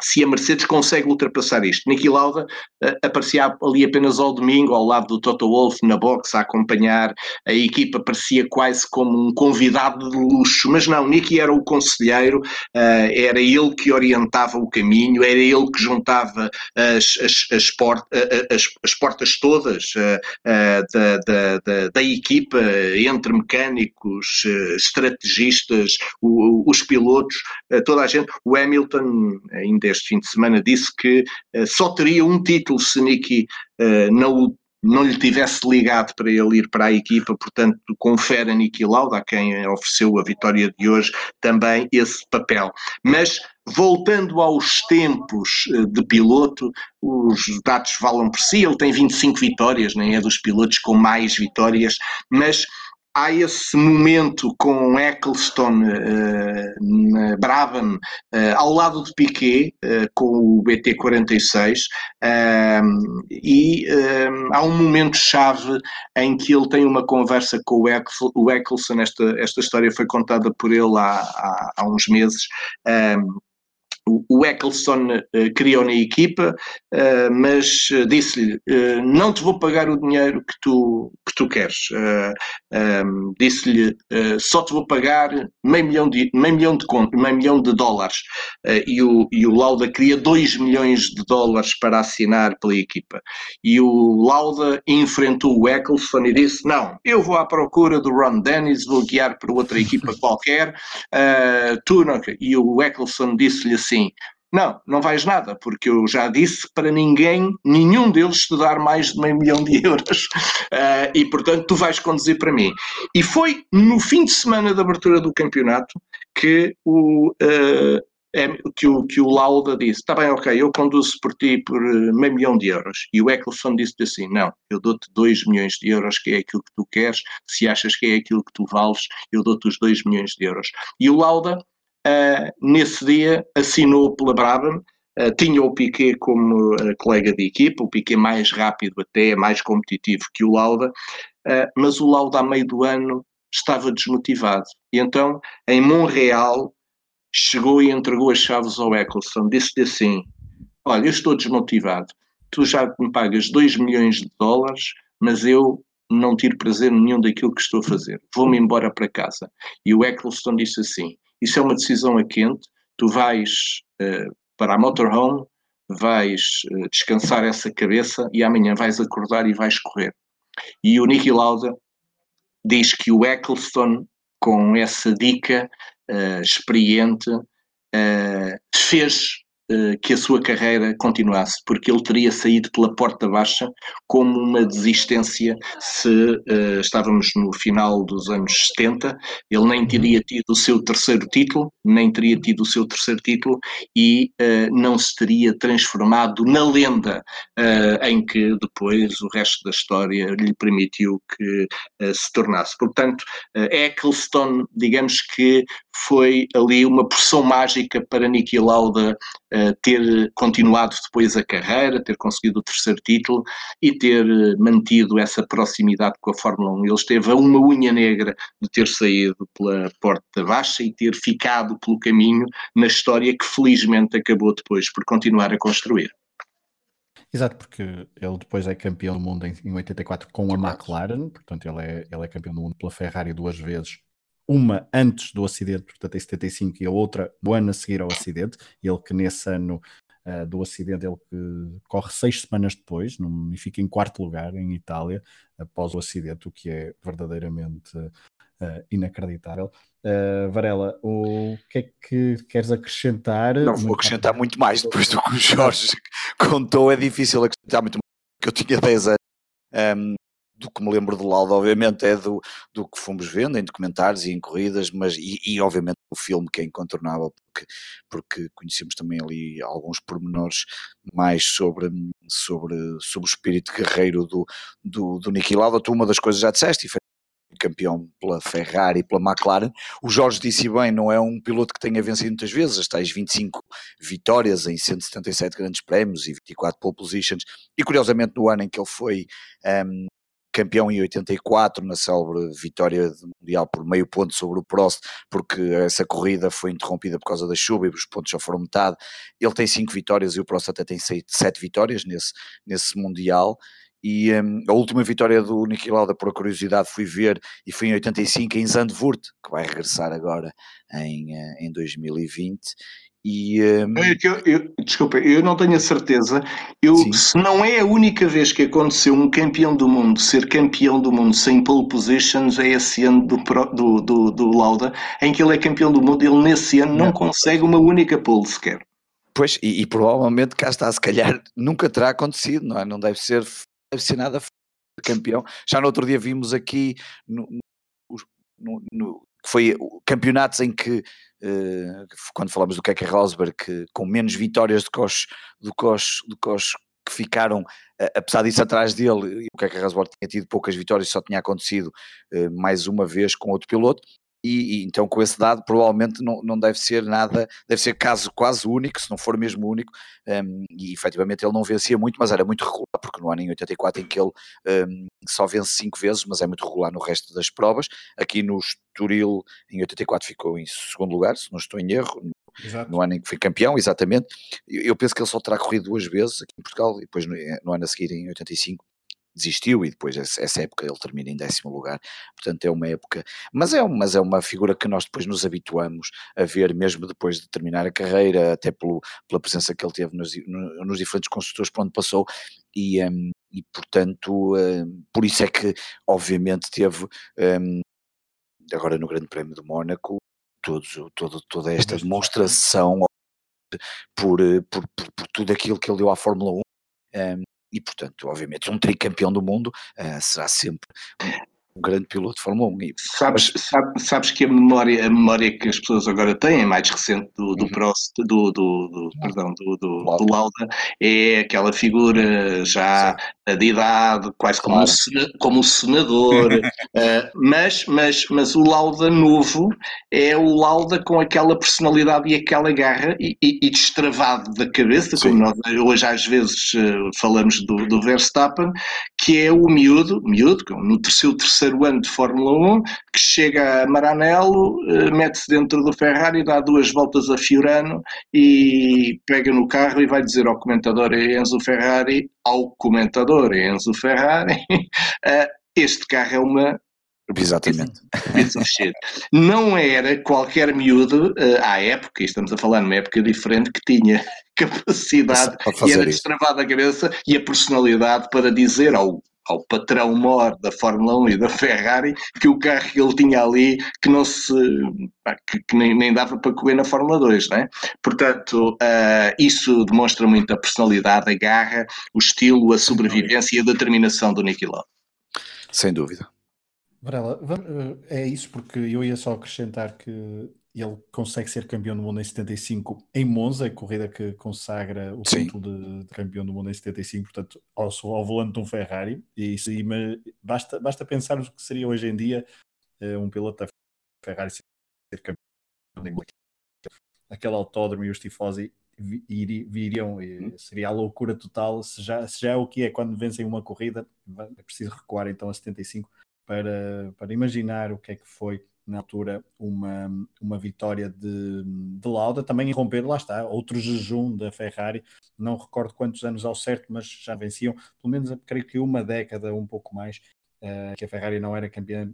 Speaker 3: se a Mercedes consegue ultrapassar isto. Niki Lauda uh, aparecia ali apenas ao domingo, ao lado do Toto Wolff na box, a acompanhar a equipa, parecia quase como um convidado de luxo, mas não, Niki era o conselheiro, uh, era ele que orientava o caminho, era ele que juntava as, as, as, port, as, as portas todas uh, da, da, da, da, equipa, entre mecânicos, estrategistas, o, os pilotos, toda a gente. O Hamilton ainda este fim de semana, disse que uh, só teria um título se Niki uh, não, não lhe tivesse ligado para ele ir para a equipa, portanto, confere a Niki Lauda, a quem ofereceu a vitória de hoje, também esse papel. Mas voltando aos tempos eh, de piloto, os dados falam por si, ele tem 25 vitórias, nem é dos pilotos com mais vitórias, mas há esse momento com Eccleston uh, na Brabham uh, ao lado de Piquet uh, com o BT46 e há um momento chave em que ele tem uma conversa com o, Eccleston. Esta, esta história foi contada por ele há, há, há uns meses o Eccleston uh, criou na equipa, uh, mas uh, disse-lhe: Não te vou pagar o dinheiro que tu, que tu queres. Um, disse-lhe: Só te vou pagar meio milhão de, meio milhão de, meio milhão de dólares. e, o, e o Lauda queria 2 milhões de dólares para assinar pela equipa. E o Lauda enfrentou o Eccleston e disse: Não, eu vou à procura do Ron Dennis, vou guiar para outra equipa qualquer. tu não... E o Eccleston disse-lhe assim assim: não, não vais nada, porque eu já disse para ninguém, nenhum deles estudar mais de meio milhão de euros. Uh, e, portanto, tu vais conduzir para mim. E foi no fim de semana da abertura do campeonato que o, uh, é, que o, que o Lauda disse: está bem, ok, eu conduzo por ti por uh, meio milhão de euros. E o Eccleston disse assim: não, eu dou-te 2 milhões de euros, que é aquilo que tu queres. Se achas que é aquilo que tu vales, eu dou-te os 2 milhões de euros. E o Lauda nesse dia assinou pela Brabham, uh, tinha o Piquet como uh, colega de equipa, o Piquet mais rápido até, mais competitivo que o Lauda, mas o Lauda a meio do ano estava desmotivado. E então, em Montreal, chegou e entregou as chaves ao Eccleston, disse-lhe assim, olha, eu estou desmotivado, tu já me pagas 2 milhões de dólares, mas eu não tiro prazer nenhum daquilo que estou a fazer. Vou-me embora para casa. E o Eccleston disse assim: isso é uma decisão a quente. Tu vais uh, para a motorhome, vais uh, descansar essa cabeça e amanhã vais acordar e vais correr. E o Nicky Lauda diz que o Eccleston, com essa dica uh, experiente, fez que a sua carreira continuasse, porque ele teria saído pela porta baixa como uma desistência se uh, estávamos no final dos anos 70, ele nem teria uhum. tido o seu terceiro título, nem teria tido o seu terceiro título e uh, não se teria transformado na lenda uh, em que depois o resto da história lhe permitiu que se tornasse. Portanto, Eccleston, digamos que foi ali uma porção mágica para Niki Lauda ter continuado depois a carreira, ter conseguido o terceiro título e ter eh, mantido essa proximidade com a Fórmula 1. Ele esteve a uma unha negra de ter saído pela porta baixa e ter ficado pelo caminho na história que felizmente acabou depois por continuar a construir.
Speaker 1: Exato, porque ele depois é campeão do mundo em, em 84 com a McLaren, portanto ele é, ele é campeão do mundo pela Ferrari duas vezes uma antes do acidente, portanto em 75, e a outra o ano a seguir ao acidente. Ele que nesse ano uh, do acidente, ele que corre seis semanas depois num, e fica em quarto lugar em Itália após o acidente, o que é verdadeiramente uh, inacreditável. Uh, Varela, o que é que queres acrescentar?
Speaker 2: Não vou acrescentar muito mais depois do que o Jorge contou. É difícil acrescentar muito mais, porque eu tinha 10 anos. Um, do que me lembro do Lauda, obviamente, é do, do que fomos vendo em documentários e em corridas, mas e, e obviamente o filme que é incontornável, porque, porque conhecemos também ali alguns pormenores mais sobre, sobre, sobre o espírito guerreiro do, do, do Niki Lauda. Tu uma das coisas já disseste, e campeão pela Ferrari e pela McLaren. O Jorge disse bem, não é um piloto que tenha vencido muitas vezes, as tais 25 vitórias em 177 grandes prémios e 24 pole positions, e curiosamente no ano em que ele foi um, campeão em 84 na célebre vitória mundial por meio ponto sobre o Prost, porque essa corrida foi interrompida por causa da chuva e os pontos já foram metade. Ele tem cinco vitórias e o Prost até tem sete vitórias nesse, nesse mundial. E um, a última vitória do Niki Lauda, por curiosidade, fui ver e foi em 85 em Zandvoort, que vai regressar agora em, eh, em 2020. E, um...
Speaker 3: eu, eu, desculpa, eu não tenho a certeza. Eu, se não é a única vez que aconteceu um campeão do mundo ser campeão do mundo sem pole positions, é esse ano do, do, do, do Lauda, em que ele é campeão do mundo. Ele nesse ano não, não consegue uma única pole sequer.
Speaker 2: Pois, e, e, provavelmente cá está, se calhar nunca terá acontecido, não é? Não deve ser, deve ser nada campeão. Já no outro dia vimos aqui no, no, no, foi campeonatos em que eh, quando falamos do Keke Rosberg, que com menos vitórias do que os, do que os, do que, os que ficaram, eh, apesar disso atrás dele, o Keke Rosberg tinha tido poucas vitórias, só tinha acontecido eh, mais uma vez com outro piloto, e, e, então com esse dado provavelmente não, não deve ser nada, deve ser caso quase único, se não for mesmo único, um, e efetivamente ele não vencia muito, mas era muito regular, porque no ano em 84 em que ele um, só vence cinco vezes, mas é muito regular no resto das provas, aqui no Estoril em 84 ficou em segundo lugar, se não estou em erro, Exato. no ano em que foi campeão, exatamente. Eu penso que ele só terá corrido duas vezes aqui em Portugal, e depois no, no ano a seguir, em 85, desistiu e depois essa época ele termina em décimo lugar, portanto é uma época, mas é, mas é uma figura que nós depois nos habituamos a ver mesmo depois de terminar a carreira, até pelo, pela presença que ele teve nos, nos diferentes construtores por onde passou e, um, e portanto um, por isso é que obviamente teve um, agora no Grande Prémio do Mónaco todos, todo, toda esta demonstração por, por, por, por, tudo aquilo que ele deu à Fórmula 1 e, portanto, obviamente, um tricampeão do mundo uh, será sempre um grande piloto de Fórmula 1. E,
Speaker 3: sabes, sabes, sabes que a memória, a memória que as pessoas agora têm, mais recente do, do uhum. Prost, do, do, do perdão, do, do, Lauda. do, Lauda, é aquela figura já Sim. de idade, quase claro. como, um, como um senador, uh, mas, mas, mas o Lauda novo é o Lauda com aquela personalidade e aquela garra e, e, e destravado da cabeça, Sim. como nós hoje às vezes uh, falamos do, do Verstappen, que é o miúdo, miúdo, no terceiro, terceiro terceiro ano de Fórmula 1, que chega a Maranello, eh, mete-se dentro do Ferrari, dá duas voltas a Fiorano e pega no carro e vai dizer ao comentador Enzo Ferrari, ao comentador Enzo Ferrari, eh, este carro é uma
Speaker 2: Exatamente.
Speaker 3: Não era qualquer miúdo eh, à época, e estamos a falar numa época diferente, que tinha capacidade e era destravada a cabeça e a personalidade para dizer ao ao patrão mor da Fórmula 1 e da Ferrari que o carro que ele tinha ali que não se que, que nem, nem, dava para correr na Fórmula 2, não é? Portanto, uh, isso demonstra muito a personalidade, a garra, o estilo, a sobrevivência e a determinação do Niki Lauda.
Speaker 2: Sem dúvida.
Speaker 1: Varela, eh, é isso porque eu ia só acrescentar que ele consegue ser campeão do mundo em 75 em Monza, a corrida que consagra o Sim. título de, campeão do mundo em 75, portanto, ao, ao volante de um Ferrari. E isso, basta, basta pensar no que seria hoje em dia uh, um piloto da Ferrari ser campeão. Aquele autódromo e os tifosi viriam, hum. seria a loucura total. Se já, se já é o que é quando vencem uma corrida, é preciso recuar então a 75 para, para imaginar o que é que foi na altura uma, uma vitória de, de Lauda, também em romper, lá está, outro jejum da Ferrari, não recordo quantos anos ao certo, mas já venciam, pelo menos creio que uma década, um pouco mais, uh, que a Ferrari não era campeã,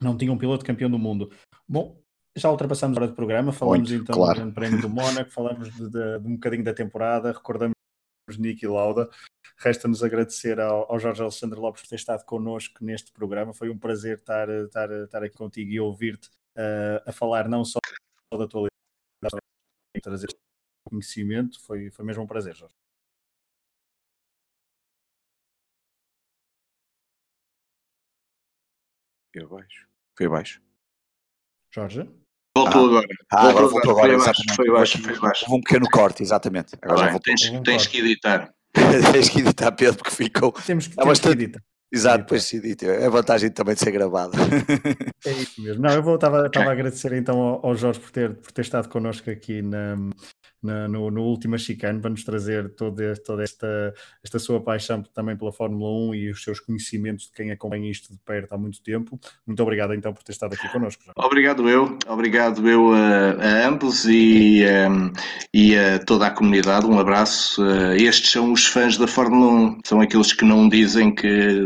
Speaker 1: não tinha um piloto campeão do mundo. Bom, já ultrapassamos a hora do programa, falamos Muito, então claro. do Grande Prémio do Mónaco, falamos de, de, de um bocadinho da temporada, recordamos Niki Lauda. Resta-nos agradecer ao, ao, Jorge Alexandre Lopes por ter estado connosco neste programa. Foi um prazer estar, estar, estar aqui contigo e ouvir-te uh, a falar não só da atualidade, mas trazer conhecimento. Foi, foi mesmo um prazer, Jorge.
Speaker 2: Foi abaixo. Foi abaixo.
Speaker 1: Jorge?
Speaker 3: Voltou ah, agora.
Speaker 2: Ah, voltou agora voltou agora,
Speaker 3: foi baixo, foi baixo, foi baixo.
Speaker 2: Houve um pequeno corte, exatamente. Agora
Speaker 3: ah, já voltou. Tens, tens que editar.
Speaker 2: tens que editar, Pedro, porque ficou.
Speaker 1: Temos que, é bastante... que editar.
Speaker 2: Exato, depois se edita. É a vantagem também de ser gravado.
Speaker 1: É isso mesmo. Não, eu estava okay. a agradecer então ao, ao Jorge por ter, por ter estado connosco aqui na, na, no, no último chicane para nos trazer toda, toda esta, esta sua paixão também pela Fórmula 1 e os seus conhecimentos de quem acompanha isto de perto há muito tempo. Muito obrigado então por ter estado aqui connosco.
Speaker 3: Obrigado eu, obrigado eu a, a ambos e, um, e a toda a comunidade. Um abraço. Uh, estes são os fãs da Fórmula 1, são aqueles que não dizem que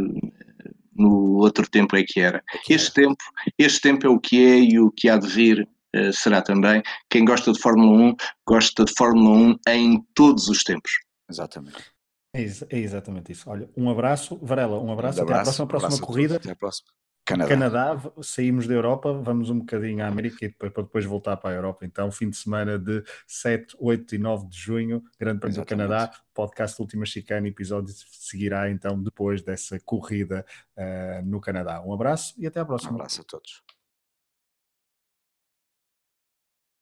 Speaker 3: no outro tempo é que era. Este tempo, este tempo é o que é e o que há de vir será também. Quem gosta de Fórmula 1, gosta de Fórmula 1 em todos os tempos.
Speaker 2: Exatamente.
Speaker 1: É, é exatamente isso. Olha, um abraço, Varela, um abraço, um abraço até à próxima, próxima corrida.
Speaker 2: Até à próxima.
Speaker 1: Canadá. Canadá. saímos da Europa, vamos um bocadinho à América e depois, para depois voltar para a Europa. Então, fim de semana de 7, 8 e 9 de junho, Grande Prêmio do Canadá, podcast Última Chicane, episódio seguirá então depois dessa corrida uh, no Canadá. Um abraço e até à próxima.
Speaker 2: Um abraço a todos.